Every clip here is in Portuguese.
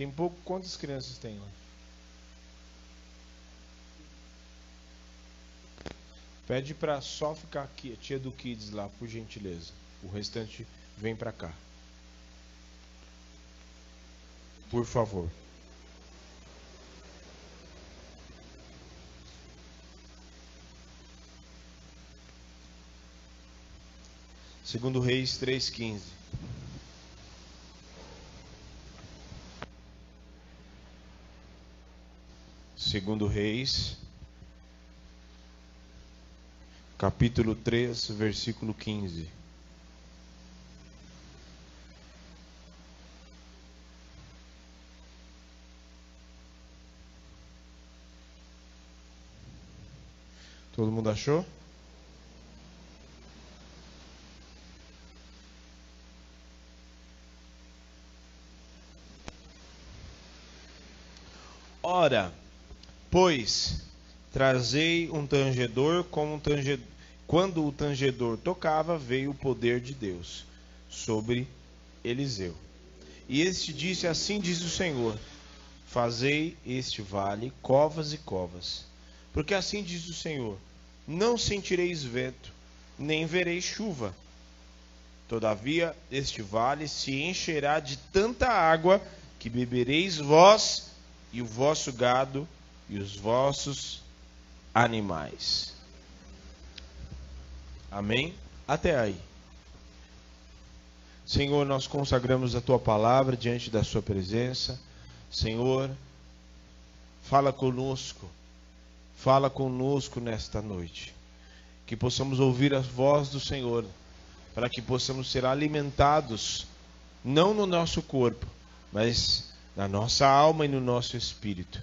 Tem pouco. Quantas crianças tem lá? Pede para só ficar aqui, a tia do Kids lá, por gentileza. O restante vem para cá. Por favor. Segundo Reis 3:15. Segundo Reis, capítulo 3, versículo 15. Todo mundo achou? Ora, pois, trazei um tangedor como um tangedor. Quando o tangedor tocava, veio o poder de Deus sobre Eliseu. E este disse: Assim diz o Senhor: Fazei este vale covas e covas. Porque assim diz o Senhor: Não sentireis vento, nem vereis chuva. Todavia, este vale se encherá de tanta água que bebereis vós e o vosso gado e os vossos animais. Amém? Até aí. Senhor, nós consagramos a tua palavra diante da sua presença. Senhor, fala conosco. Fala conosco nesta noite. Que possamos ouvir a voz do Senhor, para que possamos ser alimentados, não no nosso corpo, mas na nossa alma e no nosso espírito.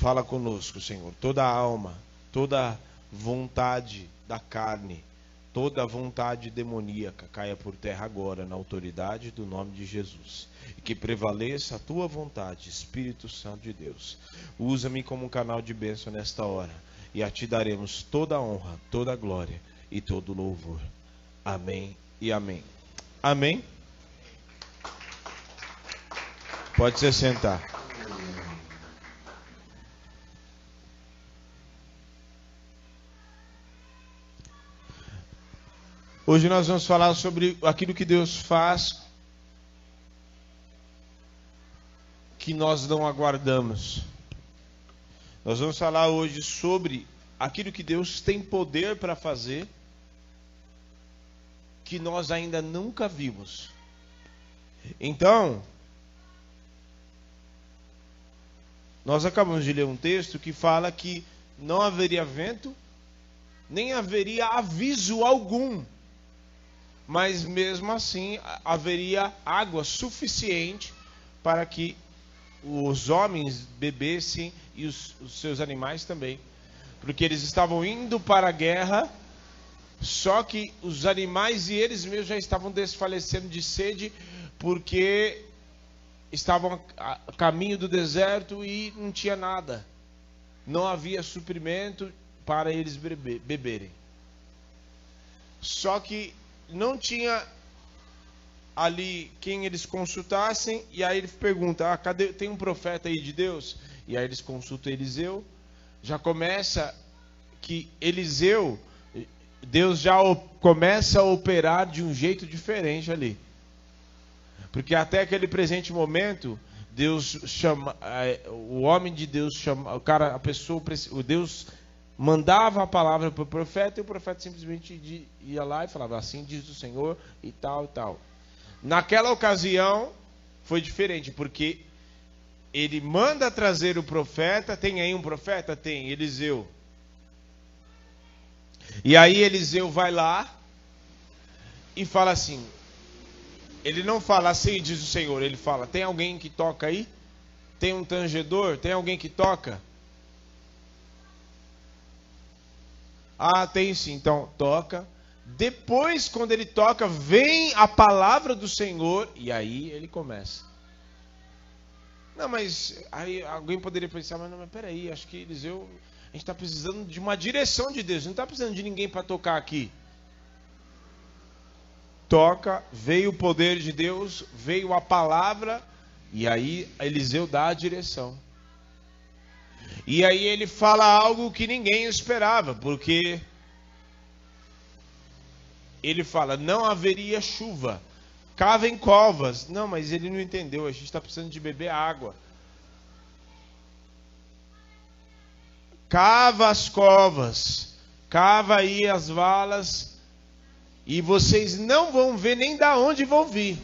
Fala conosco, Senhor. Toda alma, toda vontade da carne, toda vontade demoníaca caia por terra agora, na autoridade do nome de Jesus. E que prevaleça a tua vontade, Espírito Santo de Deus. Usa-me como um canal de bênção nesta hora. E a ti daremos toda a honra, toda a glória e todo o louvor. Amém e amém. Amém. Pode se sentar. Hoje nós vamos falar sobre aquilo que Deus faz que nós não aguardamos. Nós vamos falar hoje sobre aquilo que Deus tem poder para fazer que nós ainda nunca vimos. Então, Nós acabamos de ler um texto que fala que não haveria vento, nem haveria aviso algum, mas mesmo assim haveria água suficiente para que os homens bebessem e os, os seus animais também, porque eles estavam indo para a guerra, só que os animais e eles mesmos já estavam desfalecendo de sede, porque estavam a caminho do deserto e não tinha nada. Não havia suprimento para eles beberem. Só que não tinha ali quem eles consultassem, e aí ele pergunta: ah, cadê, tem um profeta aí de Deus? E aí eles consultam Eliseu. Já começa que Eliseu, Deus já começa a operar de um jeito diferente ali. Porque até aquele presente momento, Deus chama, é, o homem de Deus chama, o cara, a pessoa, o Deus mandava a palavra para o profeta e o profeta simplesmente ia lá e falava assim diz o Senhor e tal e tal. Naquela ocasião foi diferente, porque ele manda trazer o profeta, tem aí um profeta? Tem, Eliseu. E aí Eliseu vai lá e fala assim: ele não fala assim, diz o Senhor. Ele fala: tem alguém que toca aí? Tem um tangedor? Tem alguém que toca? Ah, tem sim. Então, toca. Depois, quando ele toca, vem a palavra do Senhor e aí ele começa. Não, mas aí alguém poderia pensar, mas não, mas peraí, acho que Eliseu, a gente está precisando de uma direção de Deus, não está precisando de ninguém para tocar aqui. toca, veio o poder de Deus, veio a palavra, e aí Eliseu dá a direção. E aí ele fala algo que ninguém esperava, porque ele fala: não haveria chuva, cavem covas. Não, mas ele não entendeu, a gente está precisando de beber água. Cava as covas, cava aí as valas, e vocês não vão ver nem da onde vão vir.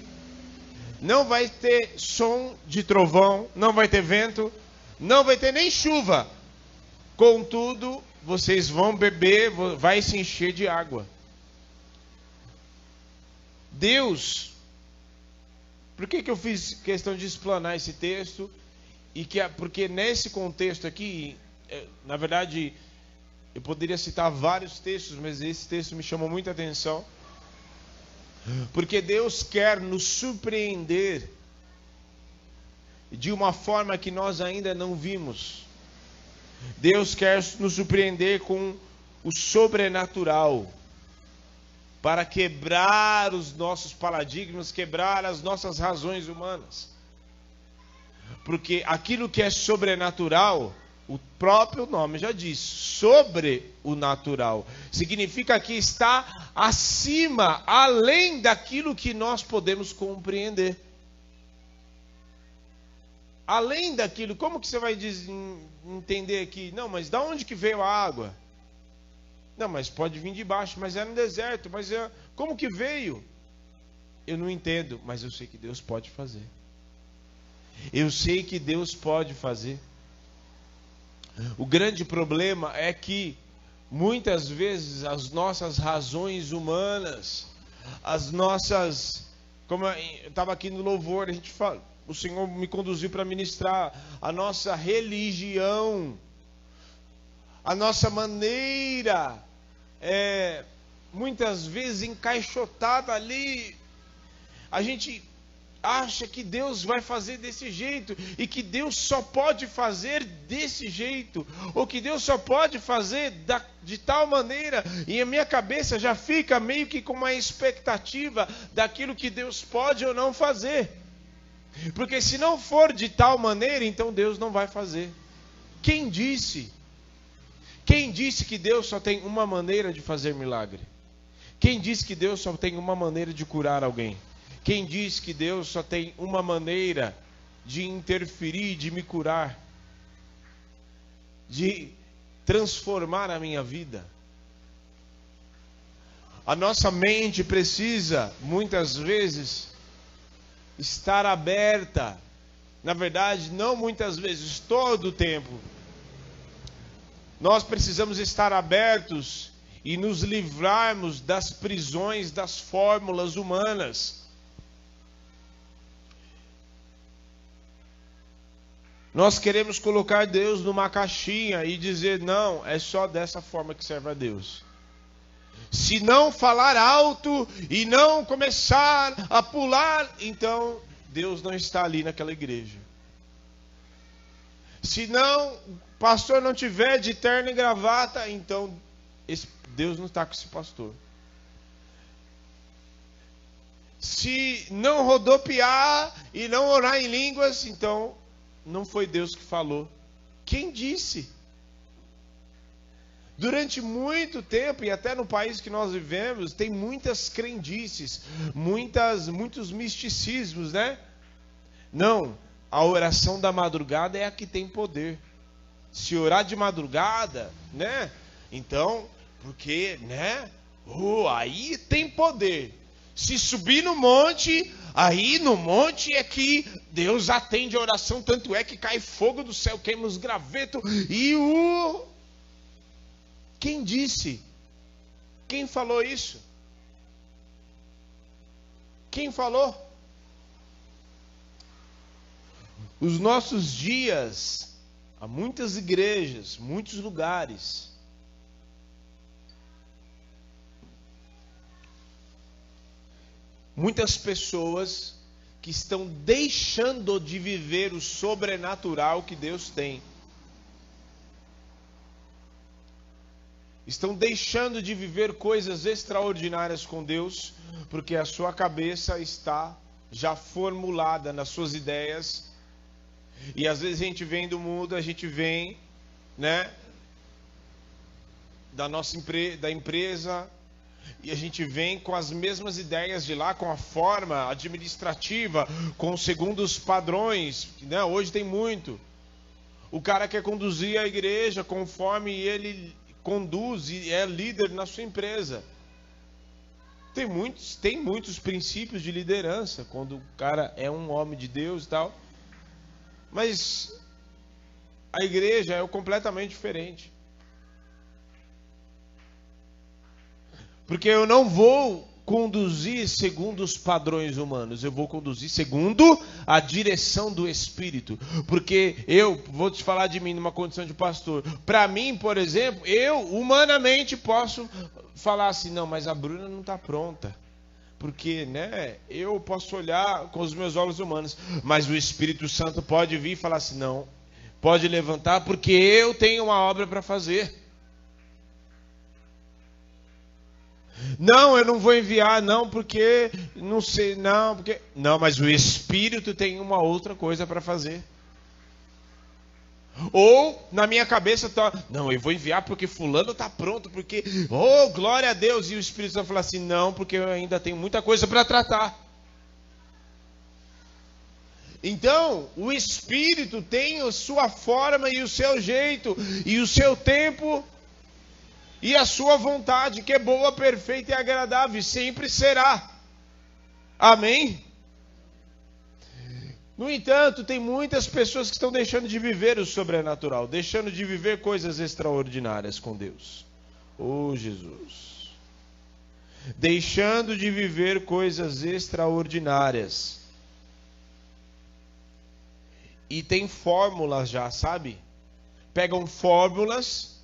Não vai ter som de trovão, não vai ter vento, não vai ter nem chuva. Contudo, vocês vão beber, vai se encher de água. Deus, por que, que eu fiz questão de explanar esse texto? E que, porque nesse contexto aqui, é, na verdade, eu poderia citar vários textos, mas esse texto me chamou muita atenção. Porque Deus quer nos surpreender de uma forma que nós ainda não vimos. Deus quer nos surpreender com o sobrenatural para quebrar os nossos paradigmas, quebrar as nossas razões humanas. Porque aquilo que é sobrenatural, o próprio nome já diz, sobre o natural. Significa que está acima, além daquilo que nós podemos compreender além daquilo, como que você vai entender aqui? Não, mas da onde que veio a água? Não, mas pode vir de baixo, mas é no deserto, mas é, como que veio? Eu não entendo, mas eu sei que Deus pode fazer. Eu sei que Deus pode fazer. O grande problema é que muitas vezes as nossas razões humanas, as nossas, como eu estava aqui no louvor, a gente fala, o Senhor me conduziu para ministrar a nossa religião, a nossa maneira, é, muitas vezes encaixotada ali. A gente acha que Deus vai fazer desse jeito e que Deus só pode fazer desse jeito, ou que Deus só pode fazer da, de tal maneira, e a minha cabeça já fica meio que com uma expectativa daquilo que Deus pode ou não fazer. Porque se não for de tal maneira, então Deus não vai fazer. Quem disse? Quem disse que Deus só tem uma maneira de fazer milagre? Quem disse que Deus só tem uma maneira de curar alguém? Quem disse que Deus só tem uma maneira de interferir, de me curar? De transformar a minha vida? A nossa mente precisa, muitas vezes, estar aberta. Na verdade, não muitas vezes, todo o tempo. Nós precisamos estar abertos e nos livrarmos das prisões das fórmulas humanas. Nós queremos colocar Deus numa caixinha e dizer: não, é só dessa forma que serve a Deus. Se não falar alto e não começar a pular, então Deus não está ali naquela igreja. Se não, pastor não tiver de terno e gravata, então esse, Deus não está com esse pastor. Se não rodopiar e não orar em línguas, então não foi Deus que falou. Quem disse? Durante muito tempo, e até no país que nós vivemos, tem muitas crendices, muitas, muitos misticismos, né? Não, a oração da madrugada é a que tem poder. Se orar de madrugada, né? Então, porque, né? Oh, aí tem poder. Se subir no monte, aí no monte é que Deus atende a oração, tanto é que cai fogo do céu, queima os gravetos e o quem disse? Quem falou isso? Quem falou? Os nossos dias, há muitas igrejas, muitos lugares, muitas pessoas que estão deixando de viver o sobrenatural que Deus tem. Estão deixando de viver coisas extraordinárias com Deus, porque a sua cabeça está já formulada nas suas ideias. E às vezes a gente vem do mundo, a gente vem, né, da nossa empre da empresa, e a gente vem com as mesmas ideias de lá, com a forma administrativa, com segundo os padrões, né? Hoje tem muito. O cara quer conduzir a igreja conforme ele conduz e é líder na sua empresa. Tem muitos, tem muitos princípios de liderança quando o cara é um homem de Deus e tal. Mas a igreja é completamente diferente. Porque eu não vou conduzir segundo os padrões humanos, eu vou conduzir segundo a direção do Espírito. Porque eu vou te falar de mim numa condição de pastor. Para mim, por exemplo, eu humanamente posso falar assim: não, mas a Bruna não está pronta. Porque, né, eu posso olhar com os meus olhos humanos, mas o Espírito Santo pode vir e falar assim: não, pode levantar, porque eu tenho uma obra para fazer. Não, eu não vou enviar, não, porque não sei, não, porque não, mas o Espírito tem uma outra coisa para fazer. Ou na minha cabeça tá, não, eu vou enviar porque fulano está pronto, porque oh, glória a Deus, e o Espírito vai falar assim, não, porque eu ainda tenho muita coisa para tratar. Então, o Espírito tem a sua forma e o seu jeito e o seu tempo e a sua vontade, que é boa, perfeita e agradável, sempre será. Amém? No entanto, tem muitas pessoas que estão deixando de viver o sobrenatural, deixando de viver coisas extraordinárias com Deus. Oh, Jesus. Deixando de viver coisas extraordinárias. E tem fórmulas já, sabe? Pegam fórmulas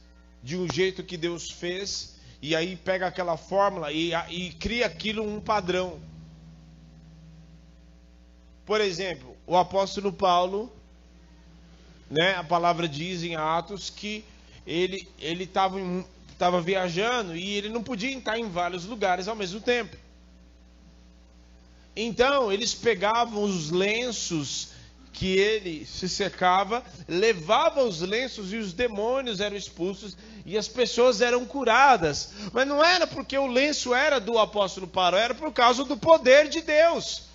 de um jeito que Deus fez, e aí pega aquela fórmula e, e cria aquilo um padrão. Por exemplo, o apóstolo Paulo, né, a palavra diz em Atos que ele ele estava estava viajando e ele não podia estar em vários lugares ao mesmo tempo. Então, eles pegavam os lenços que ele se secava, levava os lenços e os demônios eram expulsos e as pessoas eram curadas. Mas não era porque o lenço era do apóstolo Paulo, era por causa do poder de Deus.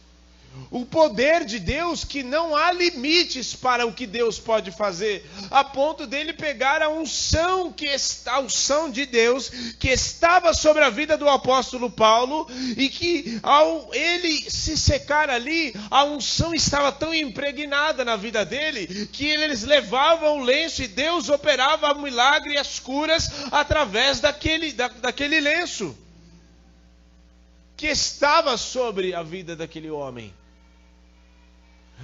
O poder de Deus que não há limites para o que Deus pode fazer, a ponto dele pegar a unção que a unção de Deus que estava sobre a vida do apóstolo Paulo e que ao ele se secar ali, a unção estava tão impregnada na vida dele que eles levavam o lenço e Deus operava o milagre e as curas através daquele, da, daquele lenço que estava sobre a vida daquele homem.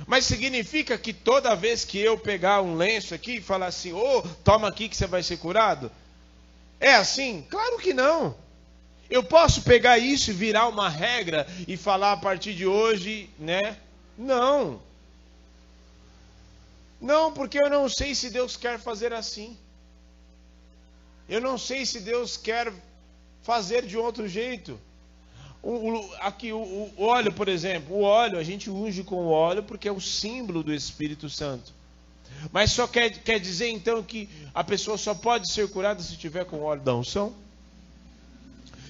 Mas significa que toda vez que eu pegar um lenço aqui e falar assim, ô, oh, toma aqui que você vai ser curado? É assim? Claro que não. Eu posso pegar isso e virar uma regra e falar a partir de hoje, né? Não. Não, porque eu não sei se Deus quer fazer assim. Eu não sei se Deus quer fazer de outro jeito. O, o, aqui o, o, óleo, por exemplo, o óleo a gente unge com o óleo porque é o símbolo do Espírito Santo. Mas só quer, quer dizer então que a pessoa só pode ser curada se tiver com óleo da unção?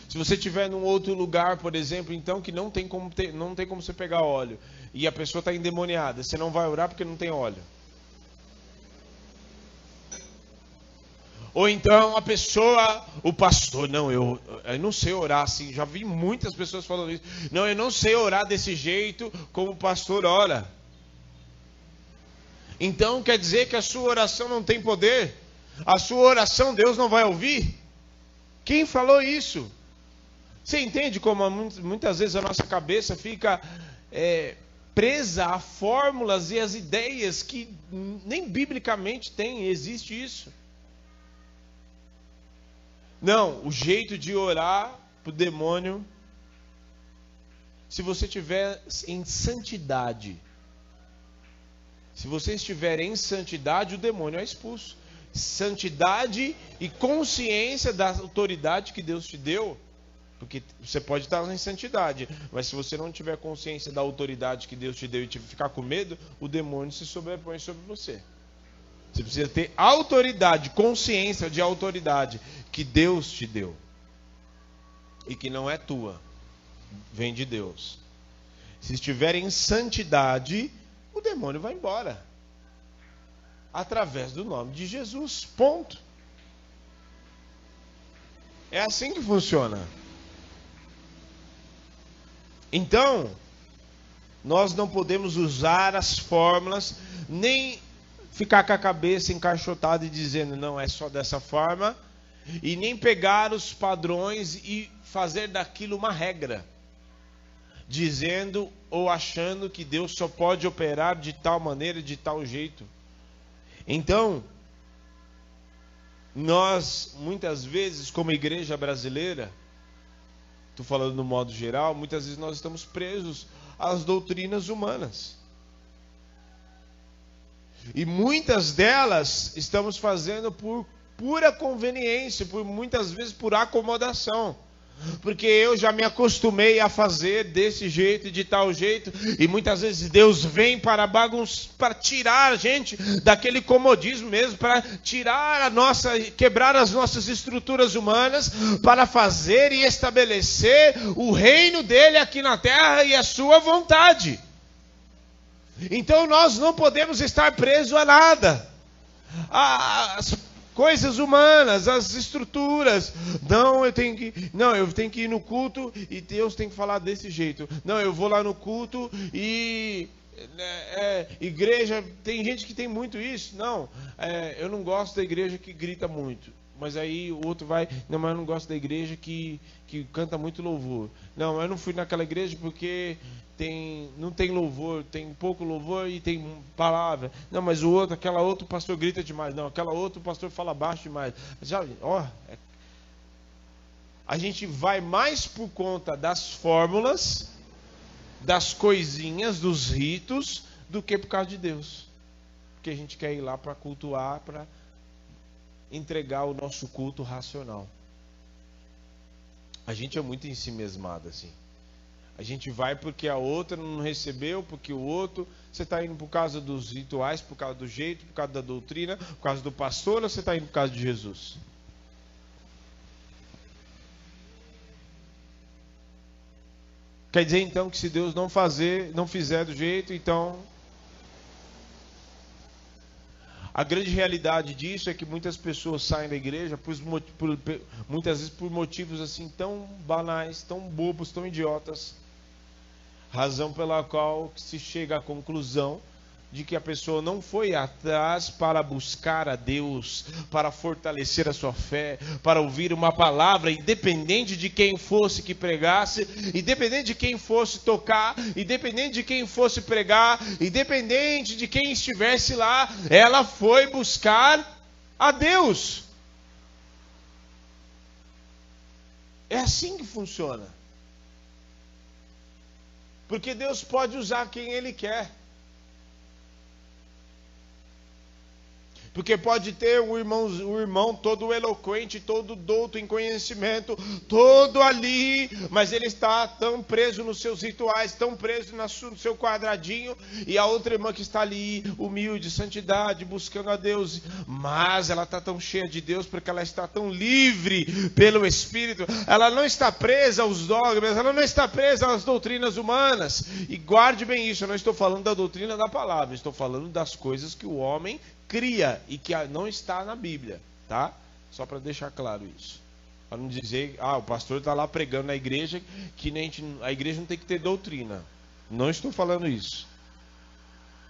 Se você tiver num outro lugar, por exemplo, então que não tem como ter, não tem como você pegar óleo e a pessoa está endemoniada, você não vai orar porque não tem óleo. Ou então a pessoa, o pastor, não, eu, eu não sei orar assim. Já vi muitas pessoas falando isso. Não, eu não sei orar desse jeito como o pastor ora. Então quer dizer que a sua oração não tem poder? A sua oração Deus não vai ouvir? Quem falou isso? Você entende como muitas vezes a nossa cabeça fica é, presa a fórmulas e as ideias que nem biblicamente tem, existe isso. Não, o jeito de orar para o demônio, se você estiver em santidade, se você estiver em santidade, o demônio é expulso. santidade e consciência da autoridade que Deus te deu, porque você pode estar em santidade, mas se você não tiver consciência da autoridade que Deus te deu e ficar com medo, o demônio se sobrepõe sobre você. Você precisa ter autoridade, consciência de autoridade que Deus te deu e que não é tua, vem de Deus. Se estiver em santidade, o demônio vai embora através do nome de Jesus. Ponto. É assim que funciona. Então, nós não podemos usar as fórmulas, nem ficar com a cabeça encaixotada e dizendo, não, é só dessa forma, e nem pegar os padrões e fazer daquilo uma regra, dizendo ou achando que Deus só pode operar de tal maneira, de tal jeito. Então, nós muitas vezes, como igreja brasileira, estou falando no modo geral, muitas vezes nós estamos presos às doutrinas humanas. E muitas delas estamos fazendo por pura conveniência, por muitas vezes por acomodação porque eu já me acostumei a fazer desse jeito e de tal jeito, e muitas vezes Deus vem para bagunçar, para tirar a gente daquele comodismo mesmo, para tirar a nossa, quebrar as nossas estruturas humanas, para fazer e estabelecer o reino dele aqui na terra e a sua vontade. Então nós não podemos estar presos a nada. As coisas humanas, as estruturas. Não, eu tenho que, não, eu tenho que ir no culto e Deus tem que falar desse jeito. Não, eu vou lá no culto e é, é, igreja, tem gente que tem muito isso. Não, é, eu não gosto da igreja que grita muito. Mas aí o outro vai, não, mas eu não gosto da igreja que, que canta muito louvor. Não, eu não fui naquela igreja porque tem, não tem louvor, tem pouco louvor e tem palavra. Não, mas o outro, aquela outro pastor grita demais. Não, aquela outro pastor fala baixo demais. Já, ó, é, a gente vai mais por conta das fórmulas, das coisinhas, dos ritos, do que por causa de Deus. Porque a gente quer ir lá para cultuar, para entregar o nosso culto racional. A gente é muito em si mesmado assim. A gente vai porque a outra não recebeu, porque o outro. Você está indo por causa dos rituais, por causa do jeito, por causa da doutrina, por causa do pastor, ou você está indo por causa de Jesus? Quer dizer então que se Deus não fazer, não fizer do jeito, então a grande realidade disso é que muitas pessoas saem da igreja por, por, muitas vezes por motivos assim tão banais, tão bobos, tão idiotas, razão pela qual se chega à conclusão de que a pessoa não foi atrás para buscar a Deus, para fortalecer a sua fé, para ouvir uma palavra, independente de quem fosse que pregasse, independente de quem fosse tocar, independente de quem fosse pregar, independente de quem estivesse lá, ela foi buscar a Deus. É assim que funciona. Porque Deus pode usar quem Ele quer. Porque pode ter um irmão, um irmão todo eloquente, todo douto em conhecimento, todo ali, mas ele está tão preso nos seus rituais, tão preso no seu quadradinho, e a outra irmã que está ali, humilde, santidade, buscando a Deus, mas ela está tão cheia de Deus porque ela está tão livre pelo Espírito, ela não está presa aos dogmas, ela não está presa às doutrinas humanas. E guarde bem isso, eu não estou falando da doutrina da palavra, estou falando das coisas que o homem cria e que não está na Bíblia, tá? Só para deixar claro isso. Para não dizer, ah, o pastor está lá pregando na igreja que nem a igreja não tem que ter doutrina. Não estou falando isso.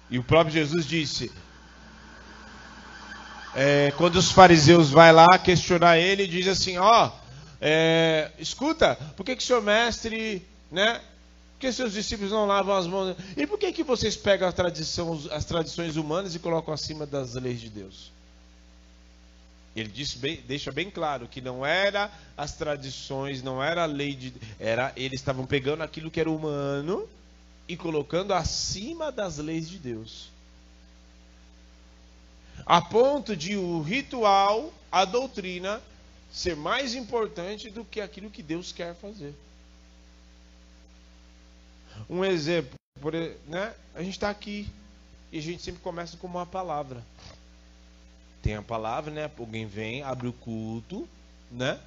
E o próprio Jesus disse, é, quando os fariseus vai lá questionar ele, diz assim, ó, oh, é, escuta, por que que seu mestre, né, que seus discípulos não lavam as mãos? E por que, que vocês pegam as, as tradições humanas e colocam acima das leis de Deus? Ele bem, deixa bem claro que não era as tradições, não era a lei de. Era, eles estavam pegando aquilo que era humano e colocando acima das leis de Deus. A ponto de o ritual, a doutrina, ser mais importante do que aquilo que Deus quer fazer. Um exemplo, por, né? a gente está aqui e a gente sempre começa com uma palavra. Tem a palavra, né? Alguém vem, abre o culto, né?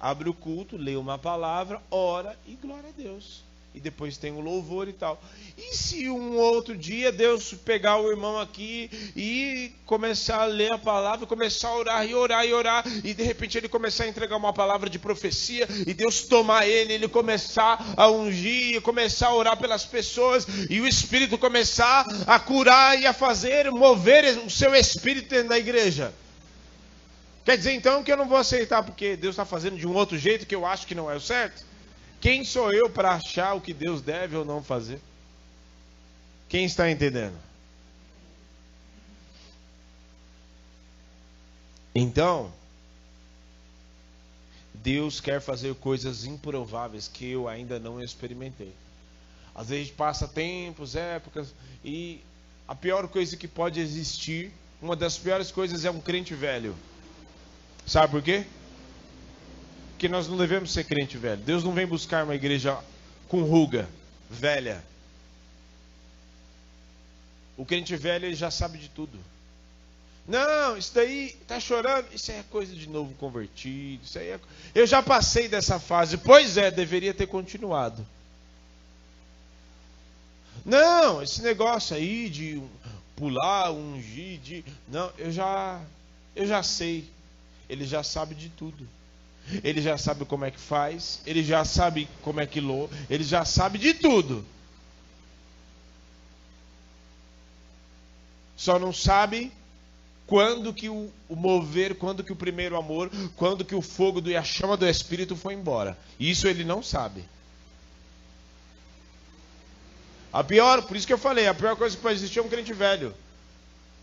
Abre o culto, lê uma palavra, ora e glória a Deus e depois tem o louvor e tal. E se um outro dia Deus pegar o irmão aqui e começar a ler a palavra, começar a orar e orar e orar, e de repente ele começar a entregar uma palavra de profecia, e Deus tomar ele, ele começar a ungir, começar a orar pelas pessoas, e o Espírito começar a curar e a fazer, mover o seu Espírito dentro da igreja. Quer dizer então que eu não vou aceitar porque Deus está fazendo de um outro jeito que eu acho que não é o certo? Quem sou eu para achar o que Deus deve ou não fazer? Quem está entendendo? Então, Deus quer fazer coisas improváveis que eu ainda não experimentei. Às vezes passa tempos, épocas, e a pior coisa que pode existir, uma das piores coisas é um crente velho. Sabe por quê? Porque nós não devemos ser crente velho. Deus não vem buscar uma igreja com ruga, velha. O crente velho ele já sabe de tudo. Não, isso daí tá chorando, isso aí é coisa de novo convertido, isso aí é... Eu já passei dessa fase. Pois é, deveria ter continuado. Não, esse negócio aí de pular, ungir, de não, eu já eu já sei. Ele já sabe de tudo. Ele já sabe como é que faz, ele já sabe como é que lô, ele já sabe de tudo. Só não sabe quando que o, o, mover, quando que o primeiro amor, quando que o fogo do, e a chama do Espírito foi embora. Isso ele não sabe. A pior, por isso que eu falei, a pior coisa que pode existir é um crente velho.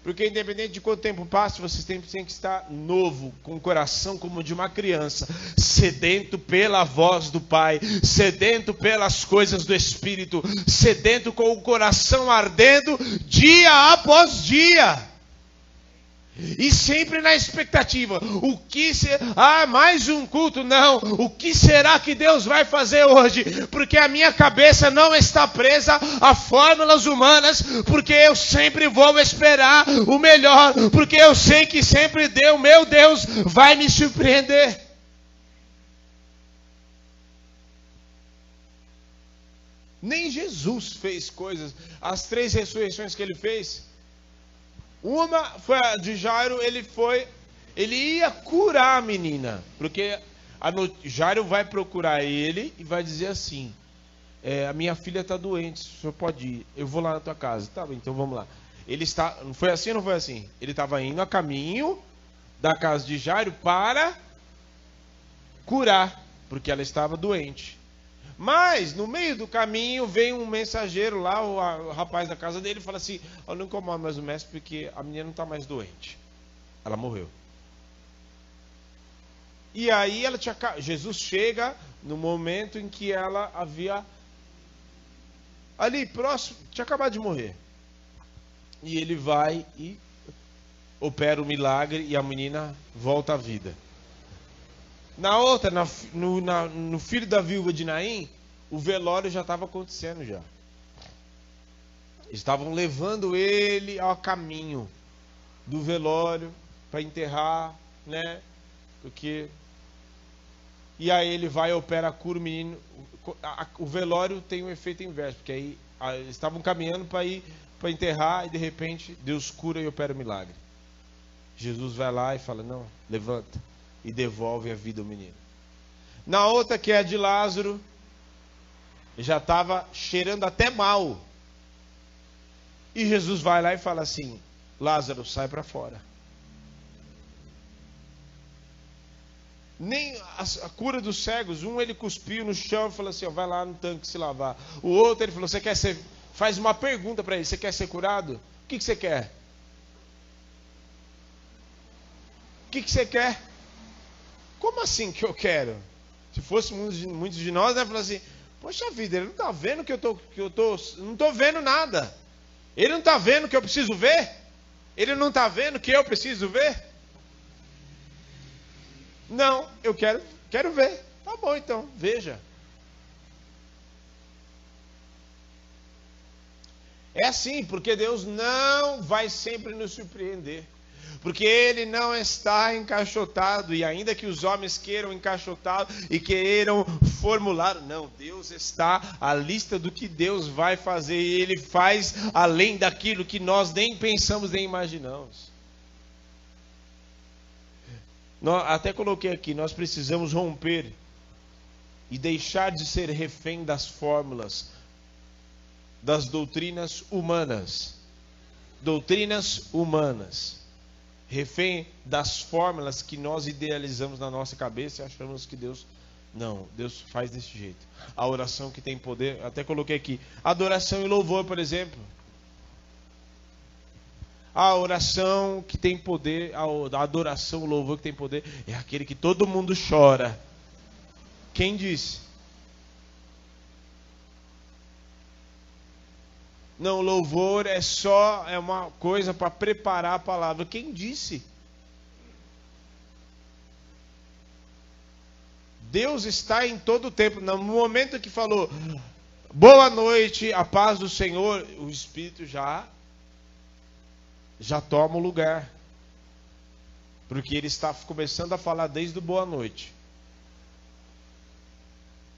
Porque independente de quanto tempo passe, você tem, tem que estar novo, com o coração como de uma criança, sedento pela voz do Pai, sedento pelas coisas do Espírito, sedento com o coração ardendo dia após dia. E sempre na expectativa. O que ser... Ah, mais um culto? Não. O que será que Deus vai fazer hoje? Porque a minha cabeça não está presa a fórmulas humanas, porque eu sempre vou esperar o melhor, porque eu sei que sempre Deus, meu Deus, vai me surpreender. Nem Jesus fez coisas, as três ressurreições que ele fez, uma foi a de Jairo, ele foi, ele ia curar a menina, porque a no, Jairo vai procurar ele e vai dizer assim: é, a minha filha está doente, o senhor pode ir, eu vou lá na tua casa. Tá então vamos lá. Ele está, não foi assim ou não foi assim? Ele estava indo a caminho da casa de Jairo para curar, porque ela estava doente. Mas, no meio do caminho, vem um mensageiro lá, o, a, o rapaz da casa dele, fala assim: Eu não incomodo mais o mestre porque a menina não está mais doente. Ela morreu. E aí ela tinha, Jesus chega no momento em que ela havia ali próximo, tinha acabado de morrer. E ele vai e opera o milagre e a menina volta à vida. Na outra, na, no, na, no filho da viúva de Naim, o velório já estava acontecendo já. Estavam levando ele ao caminho do velório para enterrar, né? Porque e aí ele vai opera cura o menino. O velório tem um efeito inverso, porque aí eles estavam caminhando para ir para enterrar e de repente Deus cura e opera o milagre. Jesus vai lá e fala: "Não, levanta" e devolve a vida ao menino. Na outra, que é a de Lázaro, já estava cheirando até mal. E Jesus vai lá e fala assim: Lázaro, sai para fora. Nem a, a, cura dos cegos, um ele cuspiu no chão e falou assim: ó, vai lá no tanque se lavar. O outro ele falou: você quer ser. Faz uma pergunta para ele: você quer ser curado? O que, que você quer? O que, que você quer? Como assim que eu quero? Se fosse muitos de, muitos de nós, né? Falar assim, poxa vida, ele não está vendo que eu tô, que eu tô, não estou vendo nada. Ele não está vendo que eu preciso ver. Ele não está vendo que eu preciso ver? Não, eu quero, quero ver. Tá bom então, veja. É assim, porque Deus não vai sempre nos surpreender. Porque ele não está encaixotado, e ainda que os homens queiram encaixotá-lo e queiram formular, não, Deus está à lista do que Deus vai fazer, e ele faz além daquilo que nós nem pensamos nem imaginamos. Até coloquei aqui, nós precisamos romper e deixar de ser refém das fórmulas, das doutrinas humanas. Doutrinas humanas. Refém das fórmulas que nós idealizamos na nossa cabeça e achamos que Deus. Não, Deus faz desse jeito. A oração que tem poder, até coloquei aqui. Adoração e louvor, por exemplo. A oração que tem poder, a adoração, o louvor que tem poder, é aquele que todo mundo chora. Quem disse? Não, louvor é só é uma coisa para preparar a palavra. Quem disse? Deus está em todo o tempo. No momento que falou boa noite, a paz do Senhor, o Espírito já já toma o lugar. Porque ele está começando a falar desde o boa noite.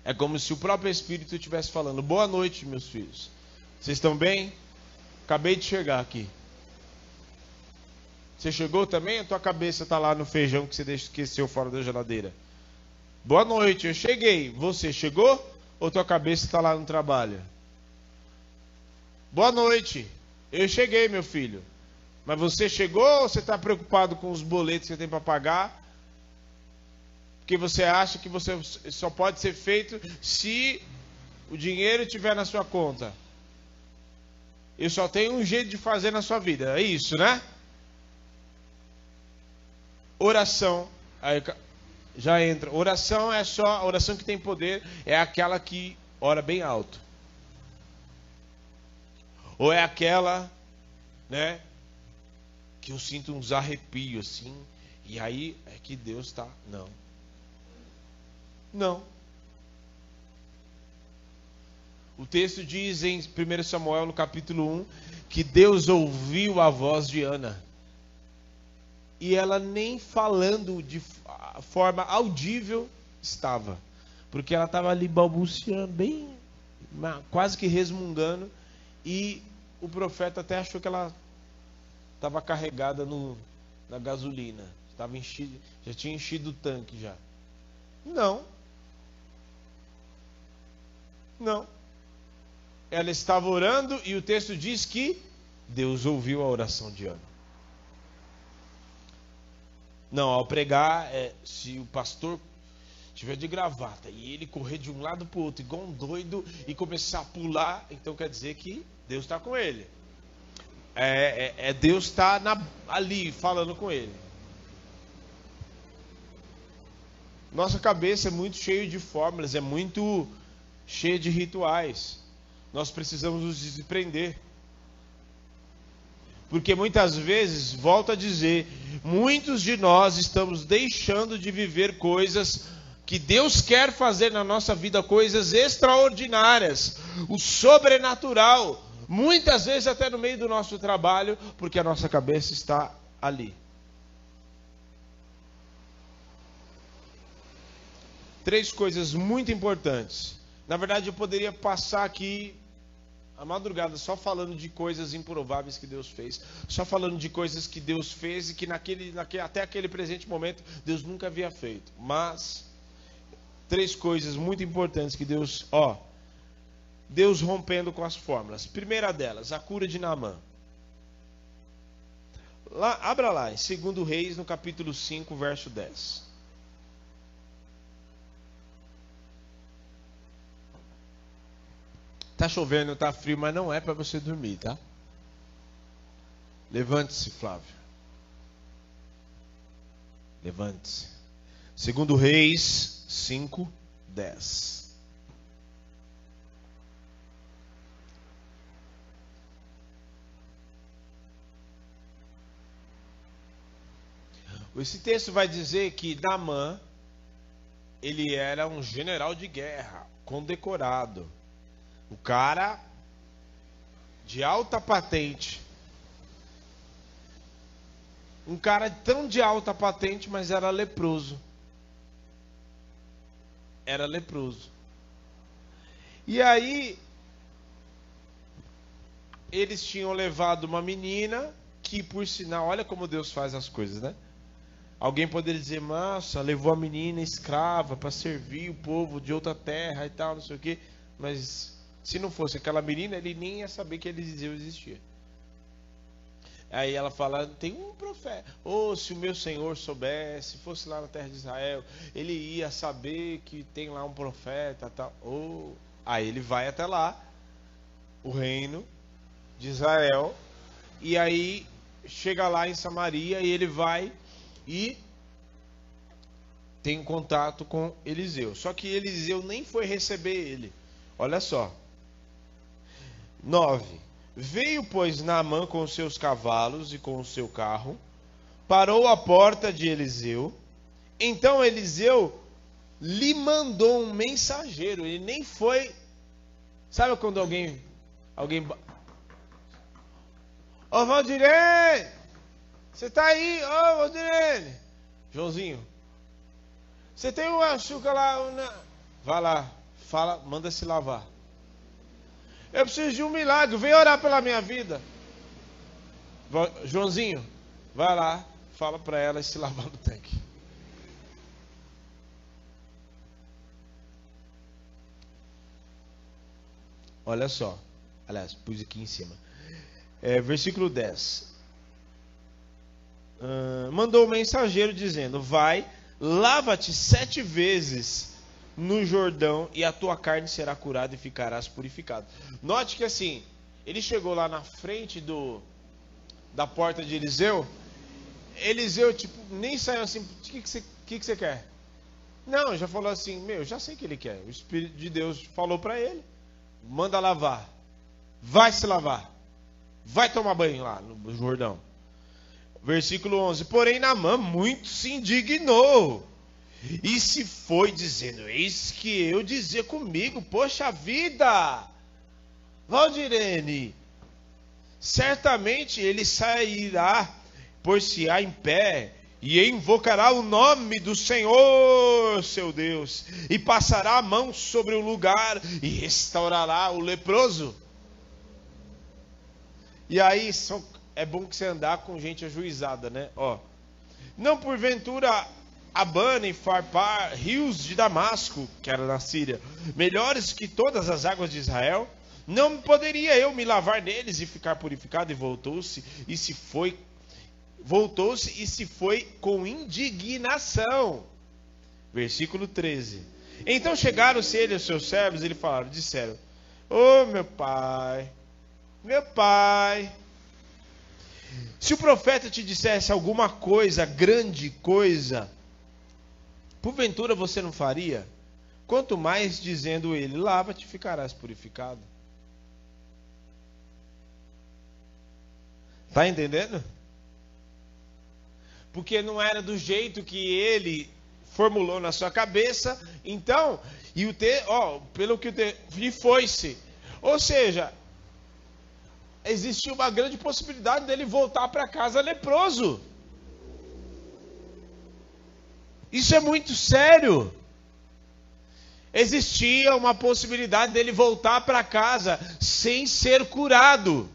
É como se o próprio Espírito estivesse falando: Boa noite, meus filhos. Vocês estão bem? Acabei de chegar aqui. Você chegou também? A tua cabeça está lá no feijão que você esqueceu fora da geladeira. Boa noite, eu cheguei. Você chegou? Ou tua cabeça está lá no trabalho? Boa noite, eu cheguei, meu filho. Mas você chegou ou você está preocupado com os boletos que você tem para pagar? Porque você acha que você só pode ser feito se o dinheiro estiver na sua conta. Eu só tenho um jeito de fazer na sua vida. É isso, né? Oração. Aí já entra. Oração é só. A oração que tem poder é aquela que ora bem alto. Ou é aquela, né? Que eu sinto uns arrepios assim. E aí é que Deus está. Não. Não. O texto diz em 1 Samuel, no capítulo 1, que Deus ouviu a voz de Ana. E ela nem falando de forma audível estava. Porque ela estava ali balbuciando, bem, quase que resmungando. E o profeta até achou que ela estava carregada no, na gasolina. Estava enchido, já tinha enchido o tanque já. Não. Não ela estava orando e o texto diz que Deus ouviu a oração de Ana. Não, ao pregar, é, se o pastor tiver de gravata e ele correr de um lado para o outro igual um doido e começar a pular, então quer dizer que Deus está com ele. É, é, é Deus está ali falando com ele. Nossa cabeça é muito cheia de fórmulas, é muito cheia de rituais nós precisamos nos desprender. Porque muitas vezes, volto a dizer, muitos de nós estamos deixando de viver coisas que Deus quer fazer na nossa vida, coisas extraordinárias, o sobrenatural, muitas vezes até no meio do nosso trabalho, porque a nossa cabeça está ali. Três coisas muito importantes. Na verdade, eu poderia passar aqui a madrugada só falando de coisas improváveis que Deus fez, só falando de coisas que Deus fez e que naquele, naquele, até aquele presente momento Deus nunca havia feito. Mas três coisas muito importantes que Deus, ó, Deus rompendo com as fórmulas. Primeira delas, a cura de Naamã. Lá, abra lá, em 2 Reis, no capítulo 5, verso 10. Tá chovendo, tá frio, mas não é para você dormir, tá? Levante-se, Flávio. Levante-se. Segundo Reis 5, 10. Esse texto vai dizer que Namã ele era um general de guerra, condecorado. O cara de alta patente. Um cara tão de alta patente, mas era leproso. Era leproso. E aí eles tinham levado uma menina que, por sinal, olha como Deus faz as coisas, né? Alguém poderia dizer, nossa, levou a menina escrava para servir o povo de outra terra e tal, não sei o quê. Mas se não fosse aquela menina, ele nem ia saber que Eliseu existia. Aí ela fala, tem um profeta. Ou oh, se o meu senhor soubesse, fosse lá na terra de Israel, ele ia saber que tem lá um profeta, tal. Ou oh. aí ele vai até lá, o reino de Israel, e aí chega lá em Samaria e ele vai e tem contato com Eliseu. Só que Eliseu nem foi receber ele. Olha só. 9. Veio, pois, Naamã com seus cavalos e com o seu carro, parou à porta de Eliseu. Então Eliseu lhe mandou um mensageiro. Ele nem foi. Sabe quando alguém. Alguém Ô Valdirene! Você tá aí? Ô Valdirene! Joãozinho. Você tem uma açúcar lá? Uma... Vai lá. Fala, manda se lavar. Eu preciso de um milagre. Vem orar pela minha vida. Joãozinho, vai lá. Fala para ela se lavar no tanque. Olha só. Aliás, pus aqui em cima é, versículo 10. Uh, mandou o mensageiro dizendo: Vai, lava-te sete vezes no Jordão, e a tua carne será curada e ficarás purificado. Note que assim, ele chegou lá na frente do da porta de Eliseu. Eliseu, tipo, nem saiu assim: O que, que, você, que, que você quer? Não, já falou assim: Meu, já sei o que ele quer. O Espírito de Deus falou para ele: Manda lavar. Vai se lavar. Vai tomar banho lá no Jordão. Versículo 11: Porém, Namã muito se indignou. E se foi dizendo: Eis que eu dizer comigo, poxa vida, Valdirene, certamente ele sairá, por-se-á em pé, e invocará o nome do Senhor, seu Deus, e passará a mão sobre o lugar e restaurará o leproso. E aí são, é bom que você andar com gente ajuizada, né? Ó, não porventura Abana e Farpar, rios de Damasco, que era na Síria, melhores que todas as águas de Israel? Não poderia eu me lavar neles e ficar purificado? E voltou-se e se foi, voltou-se e se foi com indignação. Versículo 13. Então chegaram-se ele e seus servos e lhe falaram, disseram: Ô oh, meu pai, meu pai, se o profeta te dissesse alguma coisa, grande coisa, porventura você não faria? Quanto mais dizendo ele, lava-te, ficarás purificado. Está entendendo? Porque não era do jeito que ele formulou na sua cabeça, então, e o te, ó, pelo que o te, foi-se. Ou seja, existia uma grande possibilidade dele voltar para casa leproso. Isso é muito sério. Existia uma possibilidade dele voltar para casa sem ser curado.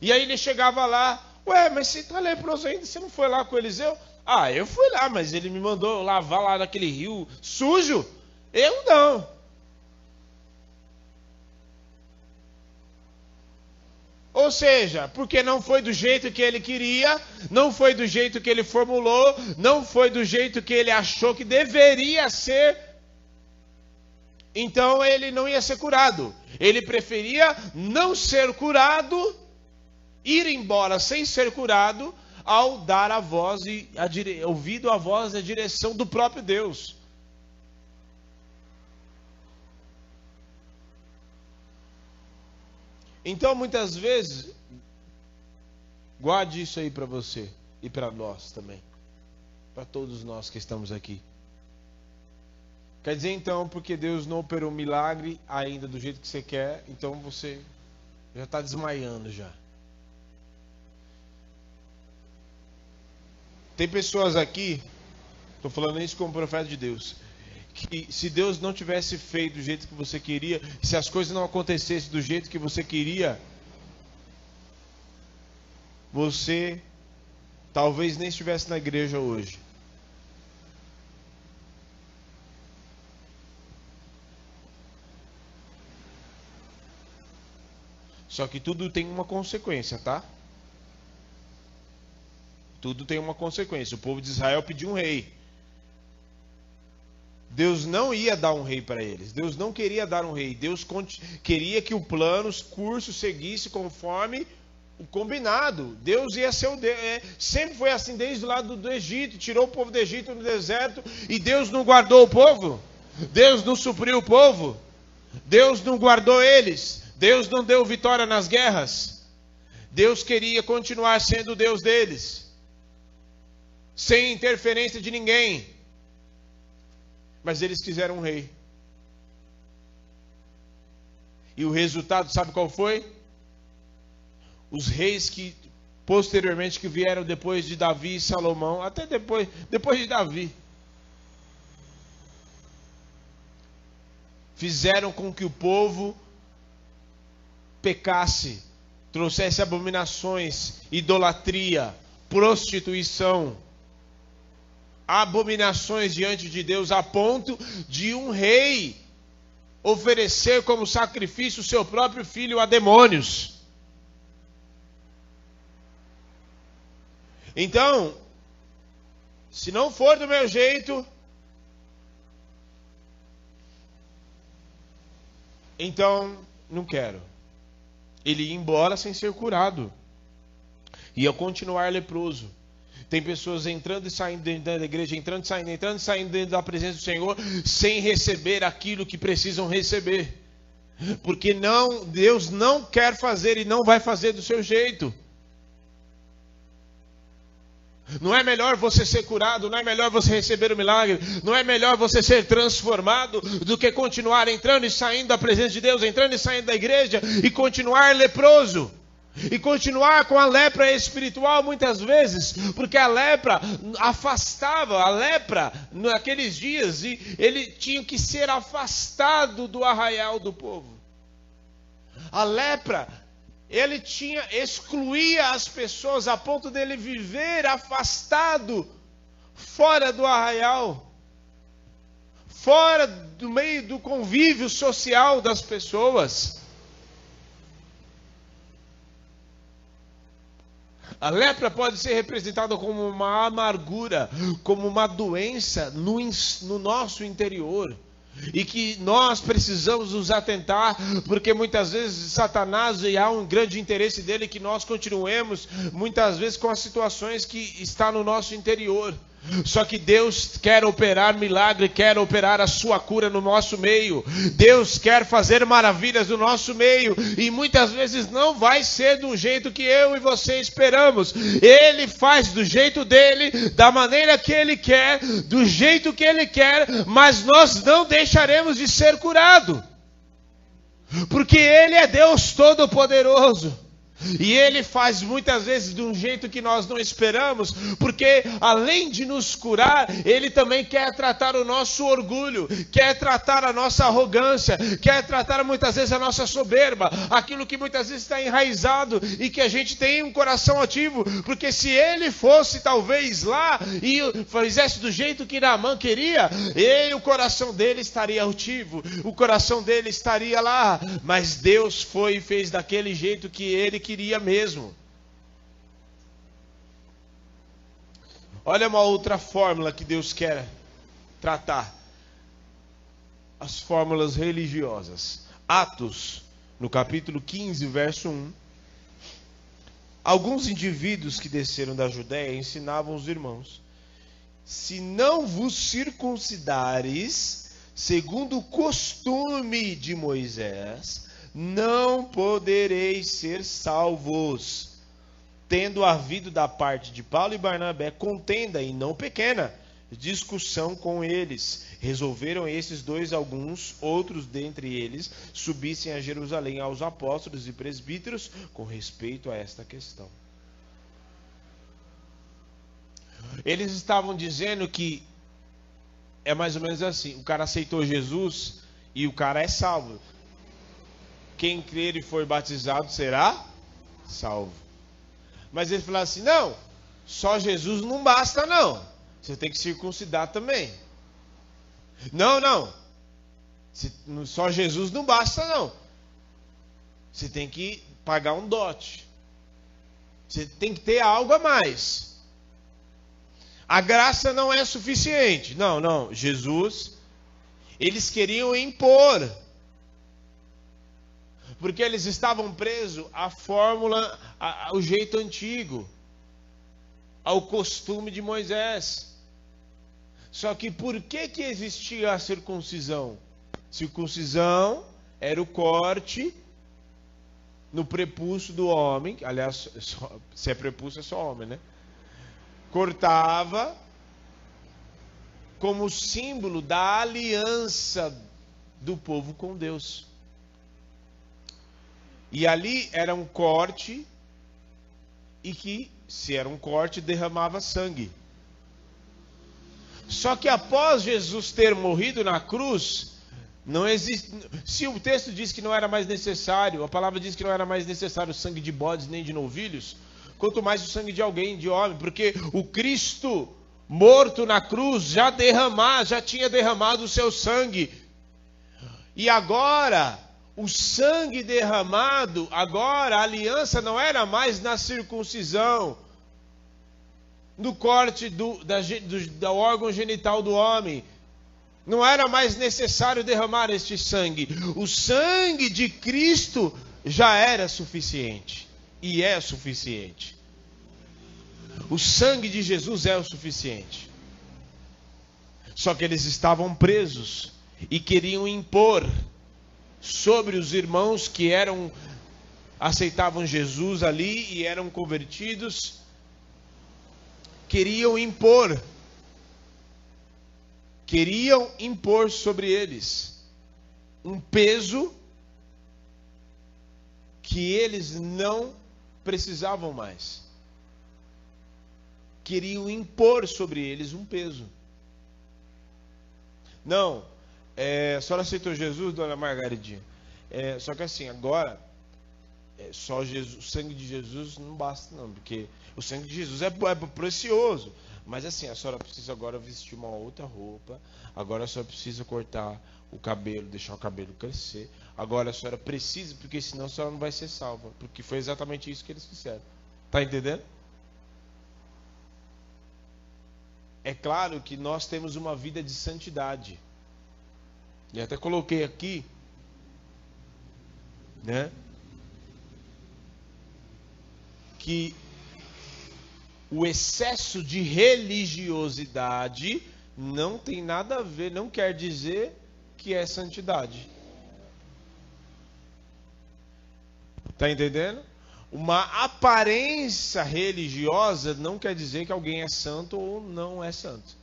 E aí ele chegava lá, ué, mas você está leproso ainda, você não foi lá com Eliseu? Ah, eu fui lá, mas ele me mandou lavar lá naquele rio sujo. Eu não. Ou seja, porque não foi do jeito que ele queria, não foi do jeito que ele formulou, não foi do jeito que ele achou que deveria ser, então ele não ia ser curado. Ele preferia não ser curado, ir embora sem ser curado, ao dar a voz e a dire... ouvido a voz e a direção do próprio Deus. Então, muitas vezes, guarde isso aí para você. e para nós também. Para todos nós que estamos aqui. Quer dizer então, porque Deus não operou um milagre ainda do jeito que você quer, então você já está desmaiando já. Tem pessoas aqui, estou falando isso como profeta de Deus, que se Deus não tivesse feito do jeito que você queria, se as coisas não acontecessem do jeito que você queria, você talvez nem estivesse na igreja hoje. Só que tudo tem uma consequência, tá? Tudo tem uma consequência. O povo de Israel pediu um rei. Deus não ia dar um rei para eles. Deus não queria dar um rei. Deus queria que o plano, os cursos seguisse conforme o combinado. Deus ia ser o Deus. É, sempre foi assim desde o lado do Egito. Tirou o povo do Egito no deserto e Deus não guardou o povo. Deus não supriu o povo. Deus não guardou eles. Deus não deu vitória nas guerras. Deus queria continuar sendo o Deus deles, sem interferência de ninguém. Mas eles quiseram um rei. E o resultado, sabe qual foi? Os reis que posteriormente que vieram depois de Davi e Salomão, até depois, depois de Davi, fizeram com que o povo pecasse, trouxesse abominações, idolatria, prostituição, abominações diante de Deus, a ponto de um rei oferecer como sacrifício o seu próprio filho a demônios. Então, se não for do meu jeito, então não quero ele ia embora sem ser curado. Ia continuar leproso. Tem pessoas entrando e saindo dentro da igreja, entrando e saindo, entrando e saindo dentro da presença do Senhor, sem receber aquilo que precisam receber. Porque não, Deus não quer fazer e não vai fazer do seu jeito. Não é melhor você ser curado, não é melhor você receber o milagre, não é melhor você ser transformado do que continuar entrando e saindo da presença de Deus, entrando e saindo da igreja e continuar leproso. E continuar com a lepra espiritual muitas vezes, porque a lepra afastava, a lepra naqueles dias, e ele tinha que ser afastado do arraial do povo. A lepra ele tinha excluía as pessoas a ponto dele viver afastado, fora do arraial, fora do meio do convívio social das pessoas. A lepra pode ser representada como uma amargura, como uma doença no, no nosso interior e que nós precisamos nos atentar, porque muitas vezes Satanás e há um grande interesse dele que nós continuemos muitas vezes com as situações que está no nosso interior. Só que Deus quer operar milagre, quer operar a sua cura no nosso meio. Deus quer fazer maravilhas no nosso meio. E muitas vezes não vai ser do jeito que eu e você esperamos. Ele faz do jeito dele, da maneira que ele quer, do jeito que ele quer, mas nós não deixaremos de ser curado. Porque ele é Deus Todo-Poderoso. E ele faz muitas vezes de um jeito que nós não esperamos, porque além de nos curar, ele também quer tratar o nosso orgulho, quer tratar a nossa arrogância, quer tratar muitas vezes a nossa soberba, aquilo que muitas vezes está enraizado e que a gente tem um coração ativo, porque se ele fosse talvez lá e fizesse do jeito que Naamã queria, ele, o coração dele estaria altivo, o coração dele estaria lá, mas Deus foi e fez daquele jeito que ele queria queria mesmo. Olha uma outra fórmula que Deus quer tratar: as fórmulas religiosas. Atos, no capítulo 15, verso 1. Alguns indivíduos que desceram da Judéia ensinavam os irmãos: Se não vos circuncidares, segundo o costume de Moisés, não podereis ser salvos. tendo havido da parte de Paulo e Barnabé contenda e não pequena discussão com eles. Resolveram esses dois alguns, outros dentre eles, subissem a Jerusalém aos apóstolos e presbíteros com respeito a esta questão. Eles estavam dizendo que é mais ou menos assim: o cara aceitou Jesus e o cara é salvo. Quem crer e for batizado será salvo. Mas eles falaram assim: não, só Jesus não basta, não. Você tem que circuncidar também. Não, não. Só Jesus não basta, não. Você tem que pagar um dote. Você tem que ter algo a mais. A graça não é suficiente. Não, não. Jesus, eles queriam impor. Porque eles estavam presos à fórmula, ao jeito antigo, ao costume de Moisés. Só que por que, que existia a circuncisão? Circuncisão era o corte no prepúcio do homem, aliás, se é prepúcio é só homem, né? Cortava como símbolo da aliança do povo com Deus. E ali era um corte e que, se era um corte, derramava sangue. Só que após Jesus ter morrido na cruz, não existe. Se o texto diz que não era mais necessário, a palavra diz que não era mais necessário o sangue de bodes nem de novilhos, quanto mais o sangue de alguém, de homem, porque o Cristo morto na cruz já derramar, já tinha derramado o seu sangue. E agora, o sangue derramado, agora a aliança não era mais na circuncisão, no corte do, da, do, do órgão genital do homem. Não era mais necessário derramar este sangue. O sangue de Cristo já era suficiente. E é suficiente. O sangue de Jesus é o suficiente. Só que eles estavam presos e queriam impor sobre os irmãos que eram aceitavam Jesus ali e eram convertidos queriam impor, queriam impor sobre eles um peso que eles não precisavam mais. Queriam impor sobre eles um peso. Não, é, a senhora aceitou Jesus, dona Margaridinha. É, só que assim, agora, é, só Jesus, o sangue de Jesus não basta, não, porque o sangue de Jesus é, é precioso. Mas assim, a senhora precisa agora vestir uma outra roupa. Agora a senhora precisa cortar o cabelo, deixar o cabelo crescer. Agora a senhora precisa, porque senão a senhora não vai ser salva. Porque foi exatamente isso que eles fizeram. Está entendendo? É claro que nós temos uma vida de santidade. E até coloquei aqui, né? Que o excesso de religiosidade não tem nada a ver, não quer dizer que é santidade. Está entendendo? Uma aparência religiosa não quer dizer que alguém é santo ou não é santo.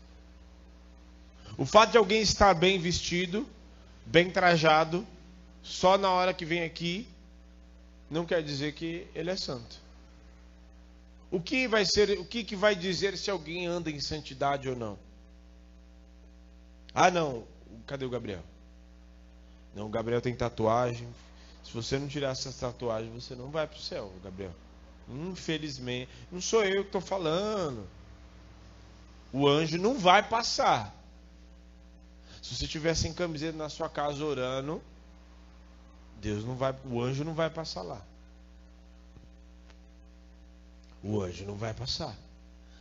O fato de alguém estar bem vestido, bem trajado, só na hora que vem aqui, não quer dizer que ele é santo. O que vai ser, o que, que vai dizer se alguém anda em santidade ou não? Ah, não. Cadê o Gabriel? Não, o Gabriel tem tatuagem. Se você não tirar essa tatuagem, você não vai para o céu, Gabriel. Infelizmente, não sou eu que estou falando. O anjo não vai passar. Se você tiver sem camiseta na sua casa orando, Deus não vai, o anjo não vai passar lá. O anjo não vai passar.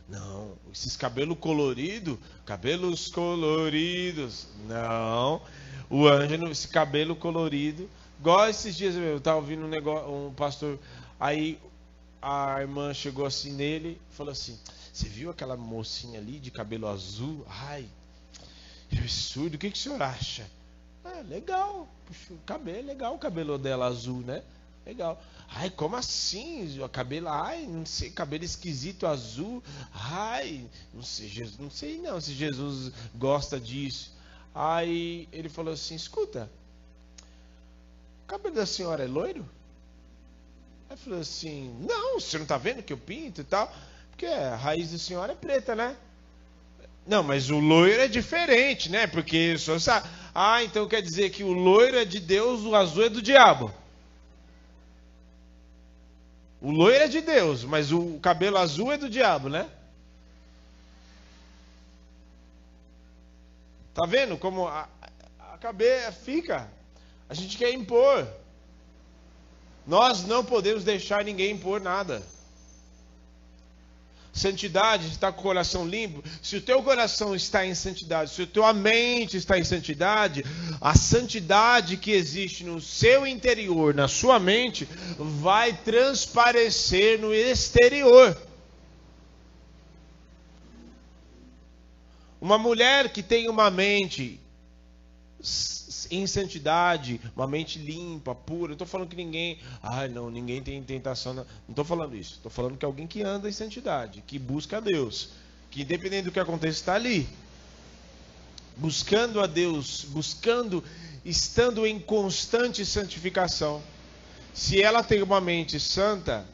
Não, esses cabelos coloridos, cabelos coloridos, não. O anjo, esse cabelo colorido, igual esses dias eu estava ouvindo um negócio, um pastor, aí a irmã chegou assim nele, falou assim: "Você viu aquela mocinha ali de cabelo azul? Ai, que absurdo. O que que o senhor acha?" É legal, puxa, o cabelo, legal o cabelo dela azul, né? legal. Ai, como assim? O cabelo, ai, não sei, cabelo esquisito azul. Ai, não sei, Jesus, não sei não se Jesus gosta disso. Aí ele falou assim: "Escuta, o cabelo da senhora é loiro?" Aí falou assim: "Não, você não tá vendo que eu pinto e tal?" Porque a raiz da senhora é preta, né? Não, mas o loiro é diferente, né? Porque só sabe. Ah, então quer dizer que o loiro é de Deus, o azul é do diabo. O loiro é de Deus, mas o cabelo azul é do diabo, né? Tá vendo como a, a cabeça fica? A gente quer impor. Nós não podemos deixar ninguém impor nada. Santidade, está com o coração limpo. Se o teu coração está em santidade, se a tua mente está em santidade, a santidade que existe no seu interior, na sua mente, vai transparecer no exterior. Uma mulher que tem uma mente em santidade, uma mente limpa, pura. Estou falando que ninguém, ah, não, ninguém tem tentação. Não estou falando isso. Estou falando que alguém que anda em santidade, que busca a Deus, que independente do que aconteça está ali, buscando a Deus, buscando, estando em constante santificação. Se ela tem uma mente santa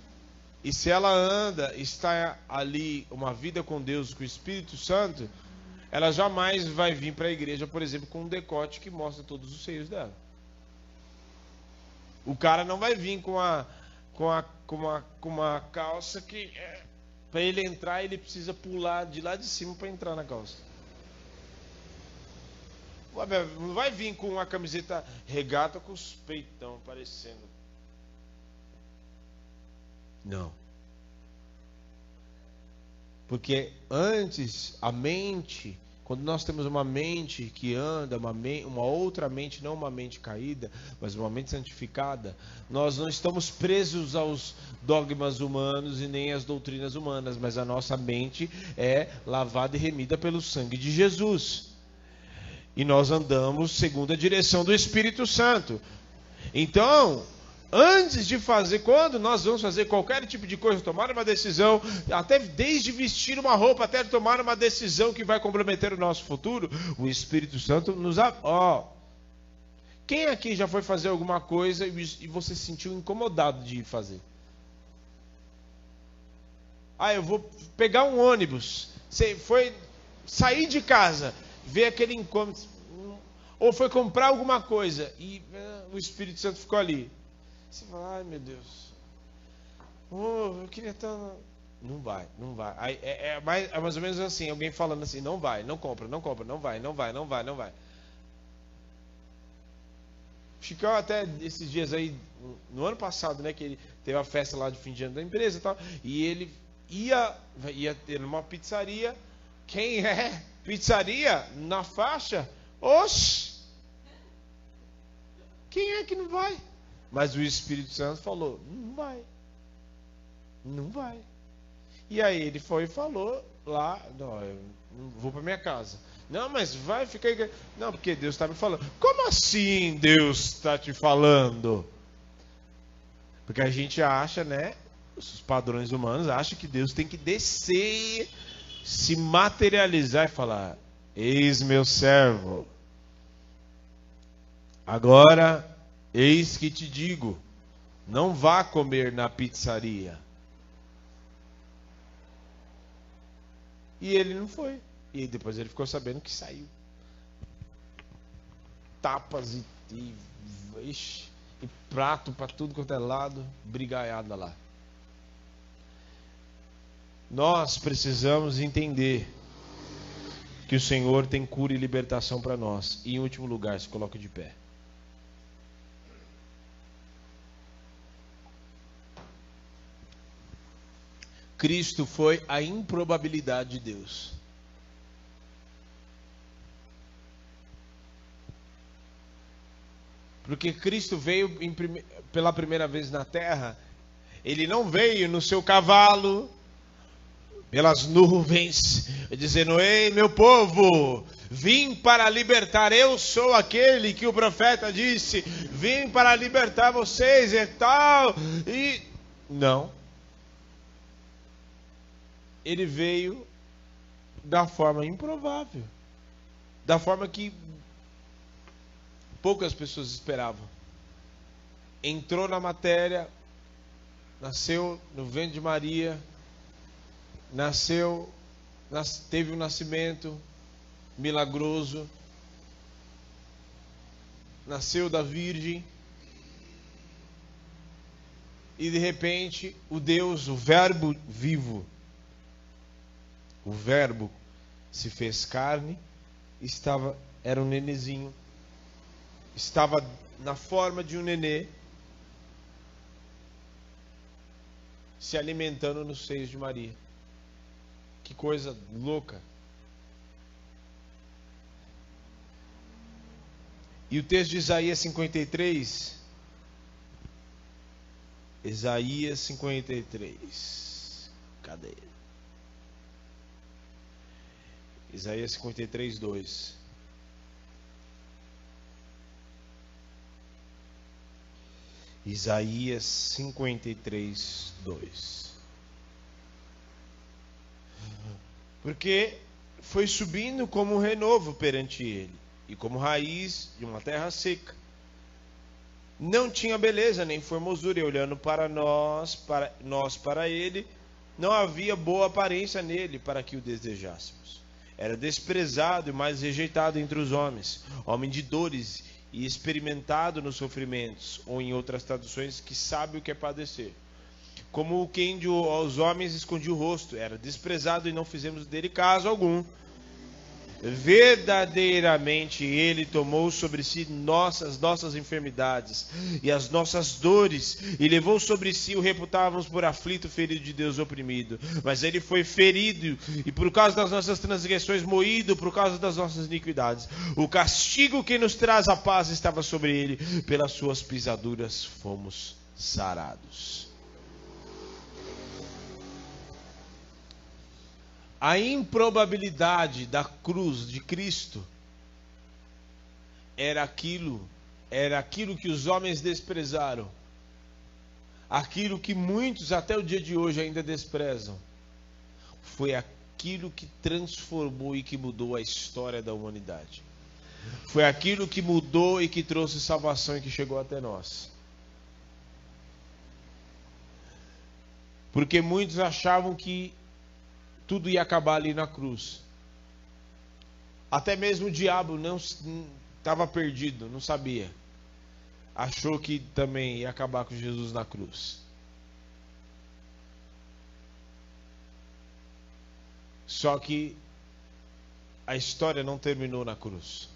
e se ela anda, está ali uma vida com Deus, com o Espírito Santo, ela jamais vai vir para a igreja, por exemplo, com um decote que mostra todos os seios dela. O cara não vai vir com a com a com uma, com uma calça que é, para ele entrar ele precisa pular de lá de cima para entrar na calça. Não vai vir com uma camiseta regata com os peitão aparecendo. Não. Porque antes a mente quando nós temos uma mente que anda, uma, uma, outra mente, não uma mente caída, mas uma mente santificada, nós não estamos presos aos dogmas humanos e nem às doutrinas humanas, mas a nossa mente é lavada e remida pelo sangue de Jesus. E nós andamos segundo a direção do Espírito Santo. Então, antes de fazer, quando nós vamos fazer qualquer tipo de coisa, tomar uma decisão, até desde vestir uma roupa, até tomar uma decisão que vai comprometer o nosso futuro, o Espírito Santo nos. Ó, quem aqui já foi fazer alguma coisa e você se sentiu incomodado de fazer? Ah, eu vou pegar um ônibus. Você foi sair de casa, ver aquele incômodo. Ou foi comprar alguma coisa e uh, o Espírito Santo ficou ali. Você fala, ai meu Deus. Oh, eu queria estar. Não vai, não vai. Aí, é, é, mais, é mais ou menos assim, alguém falando assim, não vai, não compra, não compra, não vai, não vai, não vai, não vai. Chicão até esses dias aí, no ano passado, né, que ele teve a festa lá de fim de ano da empresa e tal, e ele ia, ia ter uma pizzaria. Quem é? Pizzaria? Na faixa? Oxi! Quem é que não vai? Mas o Espírito Santo falou: não vai. Não vai. E aí ele foi e falou lá: não, eu vou para minha casa. Não, mas vai ficar aí. Não, porque Deus está me falando. Como assim Deus está te falando? Porque a gente acha, né? Os padrões humanos acham que Deus tem que descer, se materializar e falar: Eis meu servo. Agora Eis que te digo: não vá comer na pizzaria. E ele não foi. E depois ele ficou sabendo que saiu. Tapas e, e, ixi, e prato para tudo quanto é lado, brigaiada lá. Nós precisamos entender que o Senhor tem cura e libertação para nós. E em último lugar, se coloque de pé. Cristo foi a improbabilidade de Deus. Porque Cristo veio prime... pela primeira vez na terra, ele não veio no seu cavalo, pelas nuvens, dizendo: Ei, meu povo, Vim para libertar, eu sou aquele que o profeta disse, vim para libertar vocês e tal. E não. Ele veio da forma improvável, da forma que poucas pessoas esperavam. Entrou na matéria, nasceu no ventre de Maria, nasceu, teve um nascimento milagroso, nasceu da Virgem, e de repente o Deus, o Verbo vivo, o Verbo se fez carne, estava, era um nenezinho, estava na forma de um nenê, se alimentando nos seios de Maria. Que coisa louca. E o texto de Isaías 53. Isaías 53. Cadê ele? Isaías 53, 2. Isaías 53, 2. Porque foi subindo como um renovo perante ele e como raiz de uma terra seca. Não tinha beleza nem formosura, e olhando para nós, para nós para ele, não havia boa aparência nele para que o desejássemos. Era desprezado e mais rejeitado entre os homens, homem de dores e experimentado nos sofrimentos, ou em outras traduções, que sabe o que é padecer. Como quem aos homens escondia o rosto, era desprezado e não fizemos dele caso algum. Verdadeiramente ele tomou sobre si nossas nossas enfermidades e as nossas dores e levou sobre si o reputávamos por aflito, ferido de Deus oprimido. Mas ele foi ferido e por causa das nossas transgressões moído por causa das nossas iniquidades. O castigo que nos traz a paz estava sobre ele, pelas suas pisaduras fomos sarados. A improbabilidade da cruz de Cristo era aquilo, era aquilo que os homens desprezaram. Aquilo que muitos até o dia de hoje ainda desprezam. Foi aquilo que transformou e que mudou a história da humanidade. Foi aquilo que mudou e que trouxe salvação e que chegou até nós. Porque muitos achavam que tudo ia acabar ali na cruz. Até mesmo o diabo não estava perdido, não sabia. Achou que também ia acabar com Jesus na cruz. Só que a história não terminou na cruz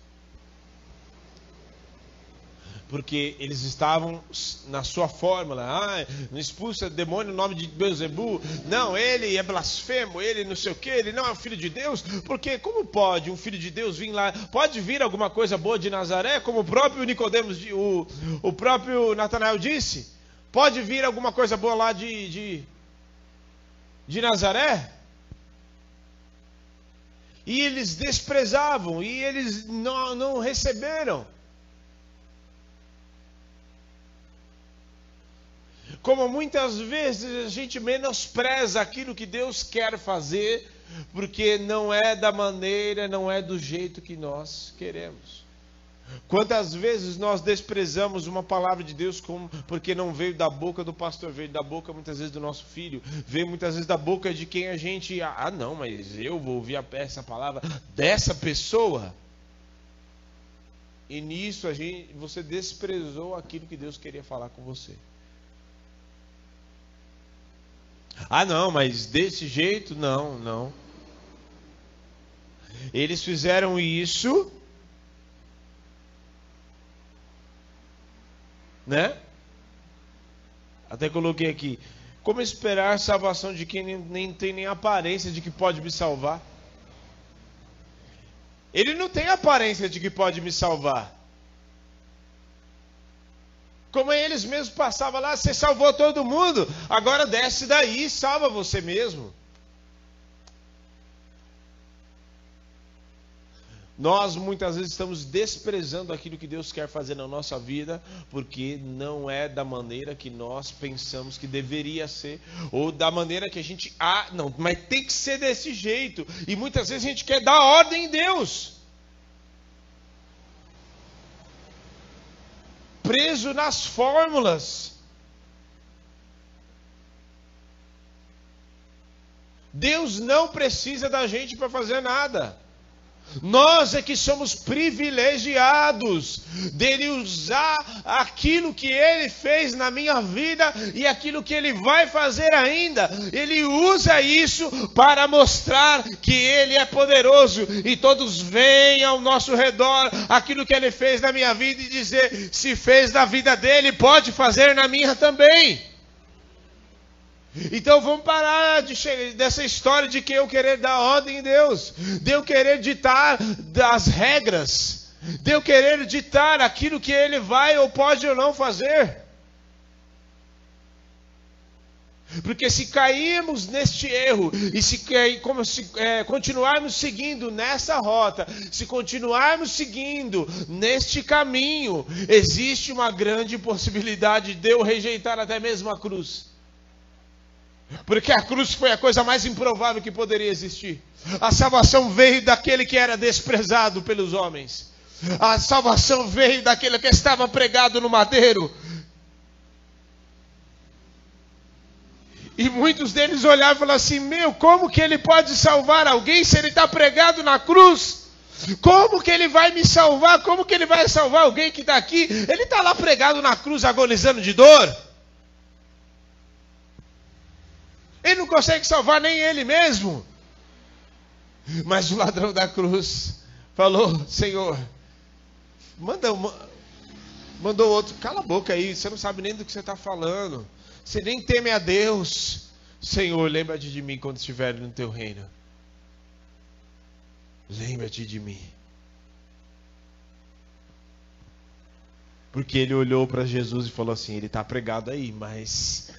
porque eles estavam na sua fórmula. Ah, não expulsa demônio no nome de Beuzebu. Não, ele é blasfemo, ele não sei o que, ele não é filho de Deus. Porque como pode um filho de Deus vir lá? Pode vir alguma coisa boa de Nazaré, como o próprio Nicodemos, o, o próprio Natanael disse? Pode vir alguma coisa boa lá de, de, de Nazaré? E eles desprezavam, e eles não, não receberam. Como muitas vezes a gente menospreza aquilo que Deus quer fazer, porque não é da maneira, não é do jeito que nós queremos. Quantas vezes nós desprezamos uma palavra de Deus como, porque não veio da boca do pastor, veio da boca muitas vezes do nosso filho, veio muitas vezes da boca de quem a gente, ah não, mas eu vou ouvir essa palavra dessa pessoa. E nisso a gente, você desprezou aquilo que Deus queria falar com você. Ah, não, mas desse jeito, não, não. Eles fizeram isso, né? Até coloquei aqui. Como esperar salvação de quem nem, nem tem nem aparência de que pode me salvar? Ele não tem aparência de que pode me salvar. Como eles mesmos passavam lá, você salvou todo mundo, agora desce daí e salva você mesmo. Nós muitas vezes estamos desprezando aquilo que Deus quer fazer na nossa vida, porque não é da maneira que nós pensamos que deveria ser, ou da maneira que a gente. Ah, não, mas tem que ser desse jeito. E muitas vezes a gente quer dar ordem em Deus. Preso nas fórmulas. Deus não precisa da gente para fazer nada. Nós é que somos privilegiados dele usar aquilo que ele fez na minha vida e aquilo que ele vai fazer ainda. Ele usa isso para mostrar que ele é poderoso e todos veem ao nosso redor aquilo que ele fez na minha vida e dizer: se fez na vida dele, pode fazer na minha também. Então vamos parar de dessa história de que eu querer dar ordem em Deus, de eu querer ditar das regras, de eu querer ditar aquilo que Ele vai ou pode ou não fazer. Porque se cairmos neste erro e se, como se é, continuarmos seguindo nessa rota, se continuarmos seguindo neste caminho, existe uma grande possibilidade de eu rejeitar até mesmo a cruz. Porque a cruz foi a coisa mais improvável que poderia existir. A salvação veio daquele que era desprezado pelos homens. A salvação veio daquele que estava pregado no madeiro. E muitos deles olhavam e falavam assim: Meu, como que ele pode salvar alguém se ele está pregado na cruz? Como que ele vai me salvar? Como que ele vai salvar alguém que está aqui? Ele está lá pregado na cruz, agonizando de dor. Ele não consegue salvar nem ele mesmo. Mas o ladrão da cruz falou: Senhor, manda uma, mandou outro, cala a boca aí, você não sabe nem do que você está falando. Você nem teme a Deus. Senhor, lembra-te de mim quando estiver no teu reino. Lembra-te de mim. Porque ele olhou para Jesus e falou assim: Ele está pregado aí, mas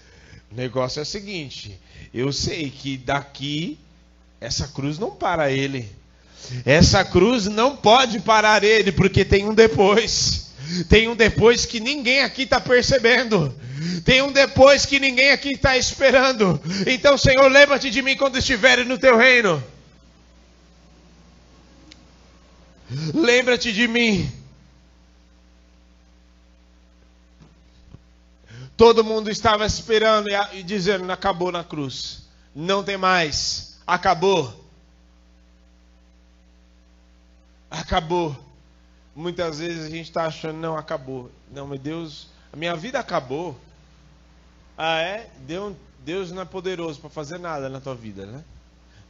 o negócio é o seguinte: eu sei que daqui essa cruz não para ele. Essa cruz não pode parar ele, porque tem um depois. Tem um depois que ninguém aqui está percebendo. Tem um depois que ninguém aqui está esperando. Então, Senhor, lembra-te de mim quando estiveres no teu reino. Lembra-te de mim Todo mundo estava esperando e, dizendo: acabou na cruz. Não tem mais. Acabou. Acabou. Muitas vezes a gente está achando: não, acabou. Não, meu Deus, a minha vida acabou. Ah, é? Deus, não é poderoso para fazer nada na tua vida, né?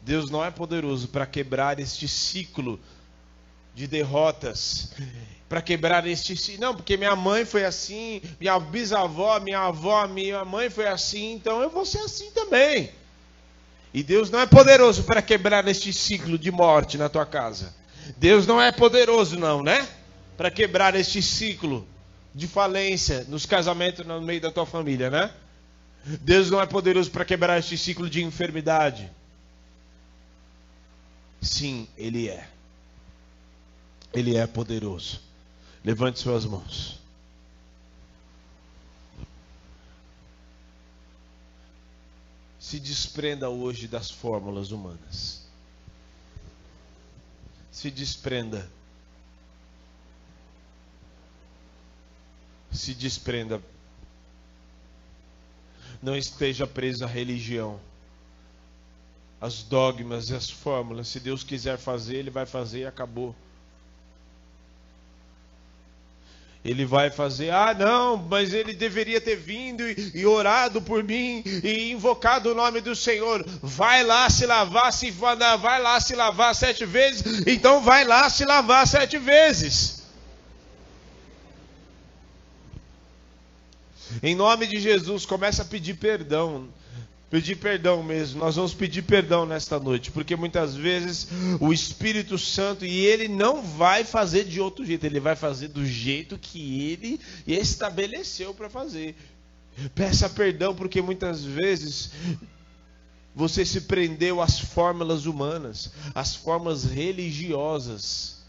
Deus não é poderoso para quebrar este ciclo de derrotas para quebrar este. Não, porque minha mãe foi assim, minha bisavó, minha avó, minha mãe foi assim, então eu vou ser assim também. E Deus não é poderoso para quebrar este ciclo de morte na tua casa. Deus não é poderoso, não, né? Para quebrar este ciclo de falência nos casamentos no meio da tua família, né? Deus não é poderoso para quebrar este ciclo de enfermidade. Sim, Ele é. Ele é poderoso. Levante suas mãos. Se desprenda hoje das fórmulas humanas. Se desprenda. Se desprenda. Não esteja preso à religião, às dogmas e às fórmulas. Se Deus quiser fazer, Ele vai fazer e acabou. Ele vai fazer, ah, não, mas ele deveria ter vindo e, e, orado por mim e invocado o nome do Senhor. Vai lá se lavar, se vai lá se lavar sete vezes, então vai lá se lavar sete vezes. Em nome de Jesus, começa a pedir perdão. Pedir perdão mesmo. Nós vamos pedir perdão nesta noite, porque muitas vezes o Espírito Santo e ele não vai fazer de outro jeito, ele vai fazer do jeito que ele estabeleceu para fazer. Peça perdão porque muitas vezes você se prendeu às fórmulas humanas, às formas religiosas.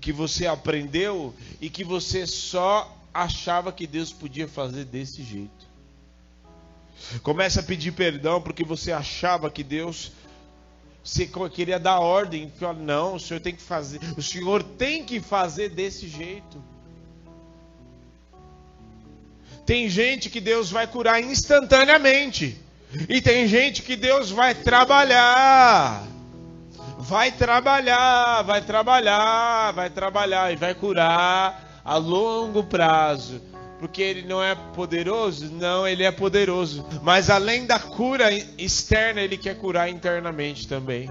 que você aprendeu e que você só achava que Deus podia fazer desse jeito. Começa a pedir perdão porque você achava que Deus você queria dar ordem, não, o senhor tem que fazer, o senhor tem que fazer desse jeito. Tem gente que Deus vai curar instantaneamente. E tem gente que Deus vai trabalhar. Vai trabalhar, vai trabalhar, vai trabalhar e vai curar a longo prazo. Porque ele não é poderoso? Não, ele é poderoso. Mas além da cura externa, ele quer curar internamente também.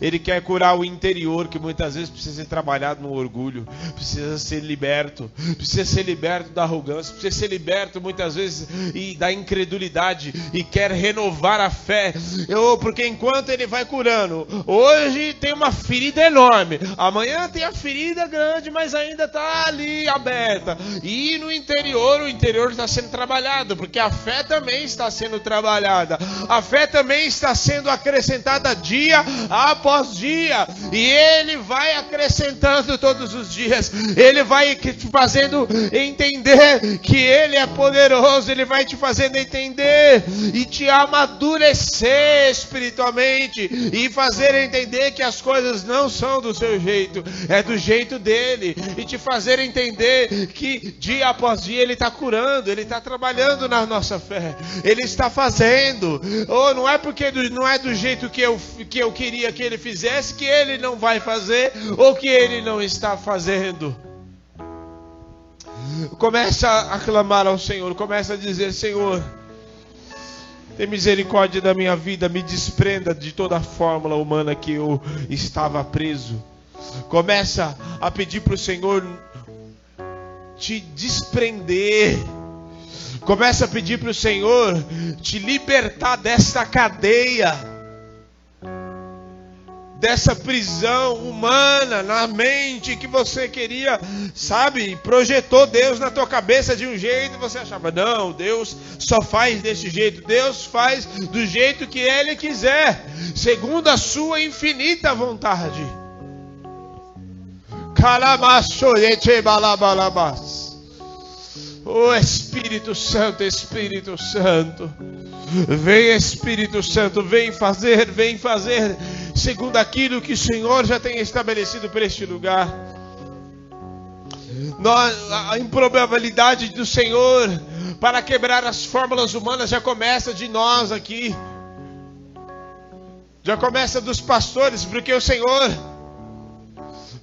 Ele quer curar o interior, que muitas vezes precisa ser trabalhado no orgulho, precisa ser liberto, precisa ser liberto da arrogância, precisa ser liberto muitas vezes e da incredulidade e quer renovar a fé. Eu, porque enquanto ele vai curando, hoje tem uma ferida enorme, amanhã tem a ferida grande, mas ainda está ali aberta. E no interior, o interior está sendo trabalhado, porque a fé também está sendo trabalhada, a fé também está sendo acrescentada dia a após dia, e Ele vai acrescentando todos os dias, Ele vai te fazendo entender que Ele é poderoso, Ele vai te fazendo entender e te amadurecer espiritualmente e fazer entender que as coisas não são do seu jeito, é do jeito dele, e te fazer entender que dia após dia Ele está curando, Ele está trabalhando na nossa fé, Ele está fazendo, ou oh, não é porque não é do jeito que eu, que eu queria que ele fizesse que ele não vai fazer ou que ele não está fazendo. Começa a clamar ao Senhor, começa a dizer: Senhor, tem misericórdia da minha vida, me desprenda de toda a fórmula humana que eu estava preso. Começa a pedir para o Senhor te desprender. Começa a pedir para o Senhor te libertar desta cadeia dessa prisão humana na mente que você queria, sabe, projetou Deus na tua cabeça de um jeito e você achava, não, Deus só faz desse jeito, Deus faz do jeito que Ele quiser, segundo a sua infinita vontade. Oh Espírito Santo, Espírito Santo. Vem Espírito Santo, vem fazer, vem fazer segundo aquilo que o Senhor já tem estabelecido para este lugar. a improbabilidade do Senhor para quebrar as fórmulas humanas já começa de nós aqui. Já começa dos pastores, porque o Senhor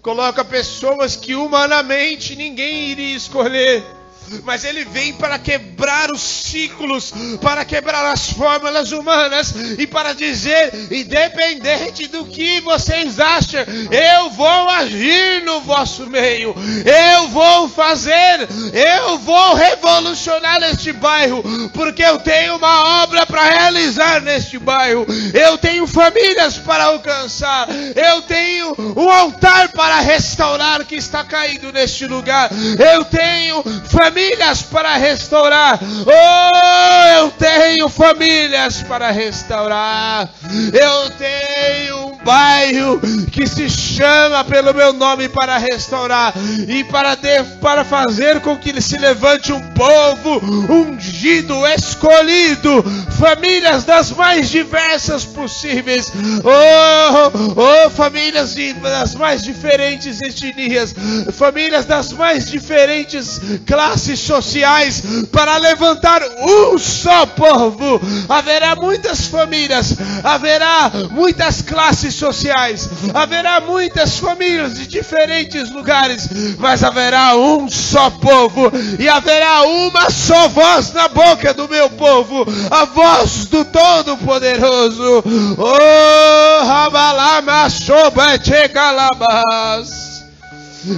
coloca pessoas que humanamente ninguém iria escolher mas ele vem para quebrar os ciclos, para quebrar as fórmulas humanas e para dizer, independente do que vocês acham, eu vou agir no vosso meio, eu vou fazer, eu vou revolucionar este bairro, porque eu tenho uma obra para realizar neste bairro, eu tenho famílias para alcançar, eu tenho um altar para restaurar que está caído neste lugar, eu tenho famílias famílias para restaurar. Oh, eu tenho famílias para restaurar. Eu tenho bairro que se chama pelo meu nome para restaurar e para, de, para fazer com que se levante um povo ungido, escolhido, famílias das mais diversas possíveis. Oh, oh famílias das mais diferentes etnias, famílias das mais diferentes classes sociais para levantar um só povo. Haverá muitas famílias, haverá muitas classes sociais, haverá muitas famílias de diferentes lugares, mas haverá um só povo e haverá uma só voz na boca do meu povo, a voz do Todo-Poderoso. Oh, Rabalama Sobete Galabas.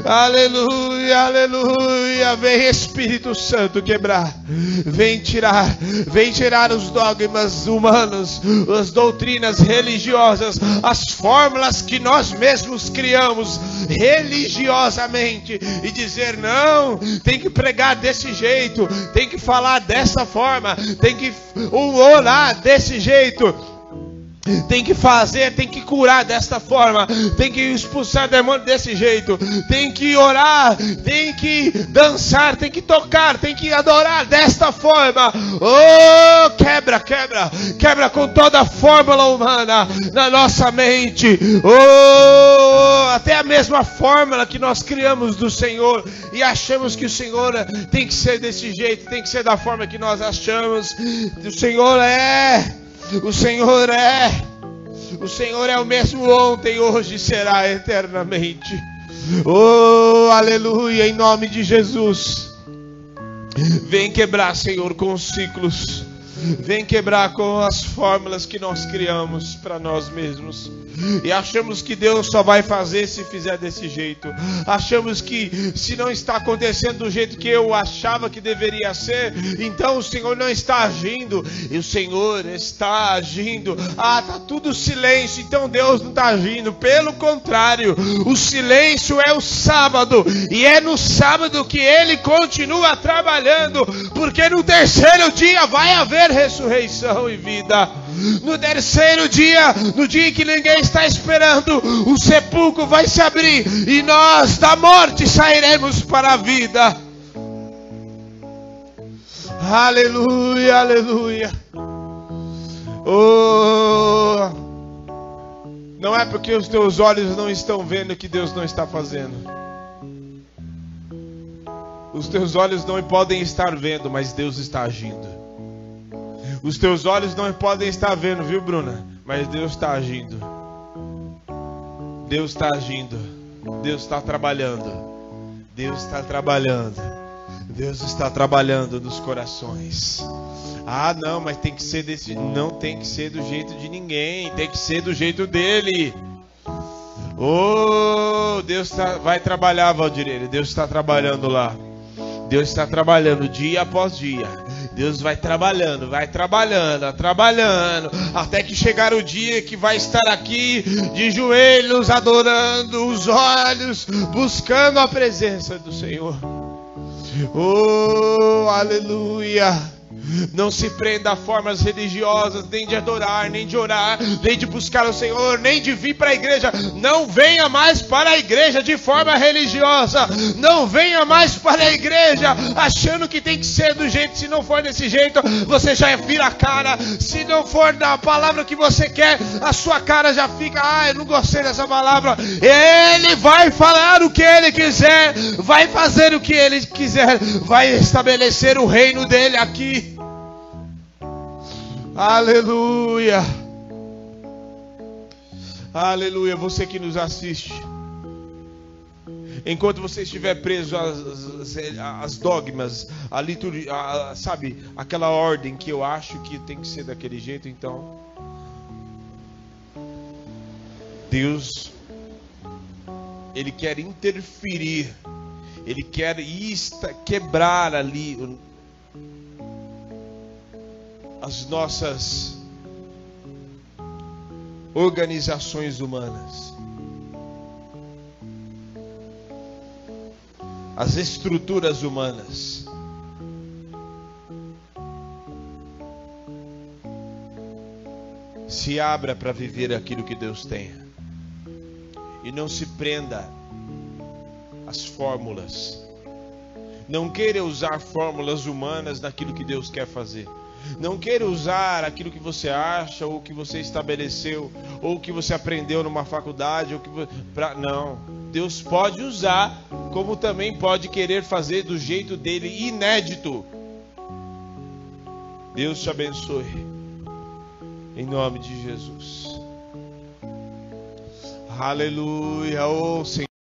Aleluia, aleluia. Vem Espírito Santo quebrar. Vem tirar, vem tirar os dogmas humanos, as doutrinas religiosas, as fórmulas que nós mesmos criamos religiosamente e dizer não, tem que pregar desse jeito, tem que falar dessa forma, tem que orar desse jeito tem que fazer, tem que curar desta forma, tem que expulsar demônio desse jeito, tem que orar, tem que dançar, tem que tocar, tem que adorar desta forma. Oh, quebra, quebra, quebra com toda a fórmula humana na nossa mente. Oh, até a mesma fórmula que nós criamos do Senhor e achamos que o Senhor tem que ser desse jeito, tem que ser da forma que nós achamos. O Senhor é o Senhor é. O Senhor é o mesmo ontem, hoje será eternamente. Oh, aleluia, em nome de Jesus. Vem quebrar, Senhor, com os ciclos. Vem quebrar com as fórmulas que nós criamos para nós mesmos. E achamos que Deus só vai fazer se fizer desse jeito. Achamos que se não está acontecendo do jeito que eu achava que deveria ser, então o Senhor não está agindo. E o Senhor está agindo. Ah, tá tudo silêncio, então Deus não está agindo. Pelo contrário, o silêncio é o sábado. E é no sábado que ele continua trabalhando. Porque no terceiro dia vai haver ressurreição e vida. No terceiro dia, no dia que ninguém está esperando, o sepulcro vai se abrir e nós da morte sairemos para a vida. Aleluia, aleluia. Oh, não é porque os teus olhos não estão vendo que Deus não está fazendo. Os teus olhos não podem estar vendo, mas Deus está agindo. Os teus olhos não podem estar vendo, viu, Bruna? Mas Deus está agindo. Deus está agindo. Deus está trabalhando. Deus está trabalhando. Deus está trabalhando nos corações. Ah, não, mas tem que ser desse. Não tem que ser do jeito de ninguém. Tem que ser do jeito dele. Oh, Deus tá, vai trabalhar, Valdir. Deus está trabalhando lá. Deus está trabalhando dia após dia. Deus vai trabalhando, vai trabalhando, trabalhando, até que chegar o dia que vai estar aqui de joelhos, adorando os olhos, buscando a presença do Senhor. Oh, aleluia! Não se prenda a formas religiosas, nem de adorar, nem de orar, nem de buscar o Senhor, nem de vir para a igreja. Não venha mais para a igreja de forma religiosa. Não venha mais para a igreja achando que tem que ser do jeito. Se não for desse jeito, você já vira a cara. Se não for da palavra que você quer, a sua cara já fica. Ah, eu não gostei dessa palavra. Ele vai falar o que ele quiser, vai fazer o que ele quiser, vai estabelecer o reino dele aqui. Aleluia. Aleluia. Você que nos assiste. Enquanto você estiver preso às, às dogmas, a liturgia, a, sabe, aquela ordem que eu acho que tem que ser daquele jeito, então. Deus, Ele quer interferir, Ele quer quebrar ali as nossas organizações humanas, as estruturas humanas. Se abra para viver aquilo que Deus tem. E não se prenda às fórmulas. Não queira usar fórmulas humanas naquilo que Deus quer fazer. Não queira usar aquilo que você acha, ou que você estabeleceu, ou que você aprendeu numa faculdade, ou que pra, não. Deus pode usar, como também pode querer fazer do jeito dele inédito. Deus te abençoe. Em nome de Jesus. Aleluia. Oh, Senhor.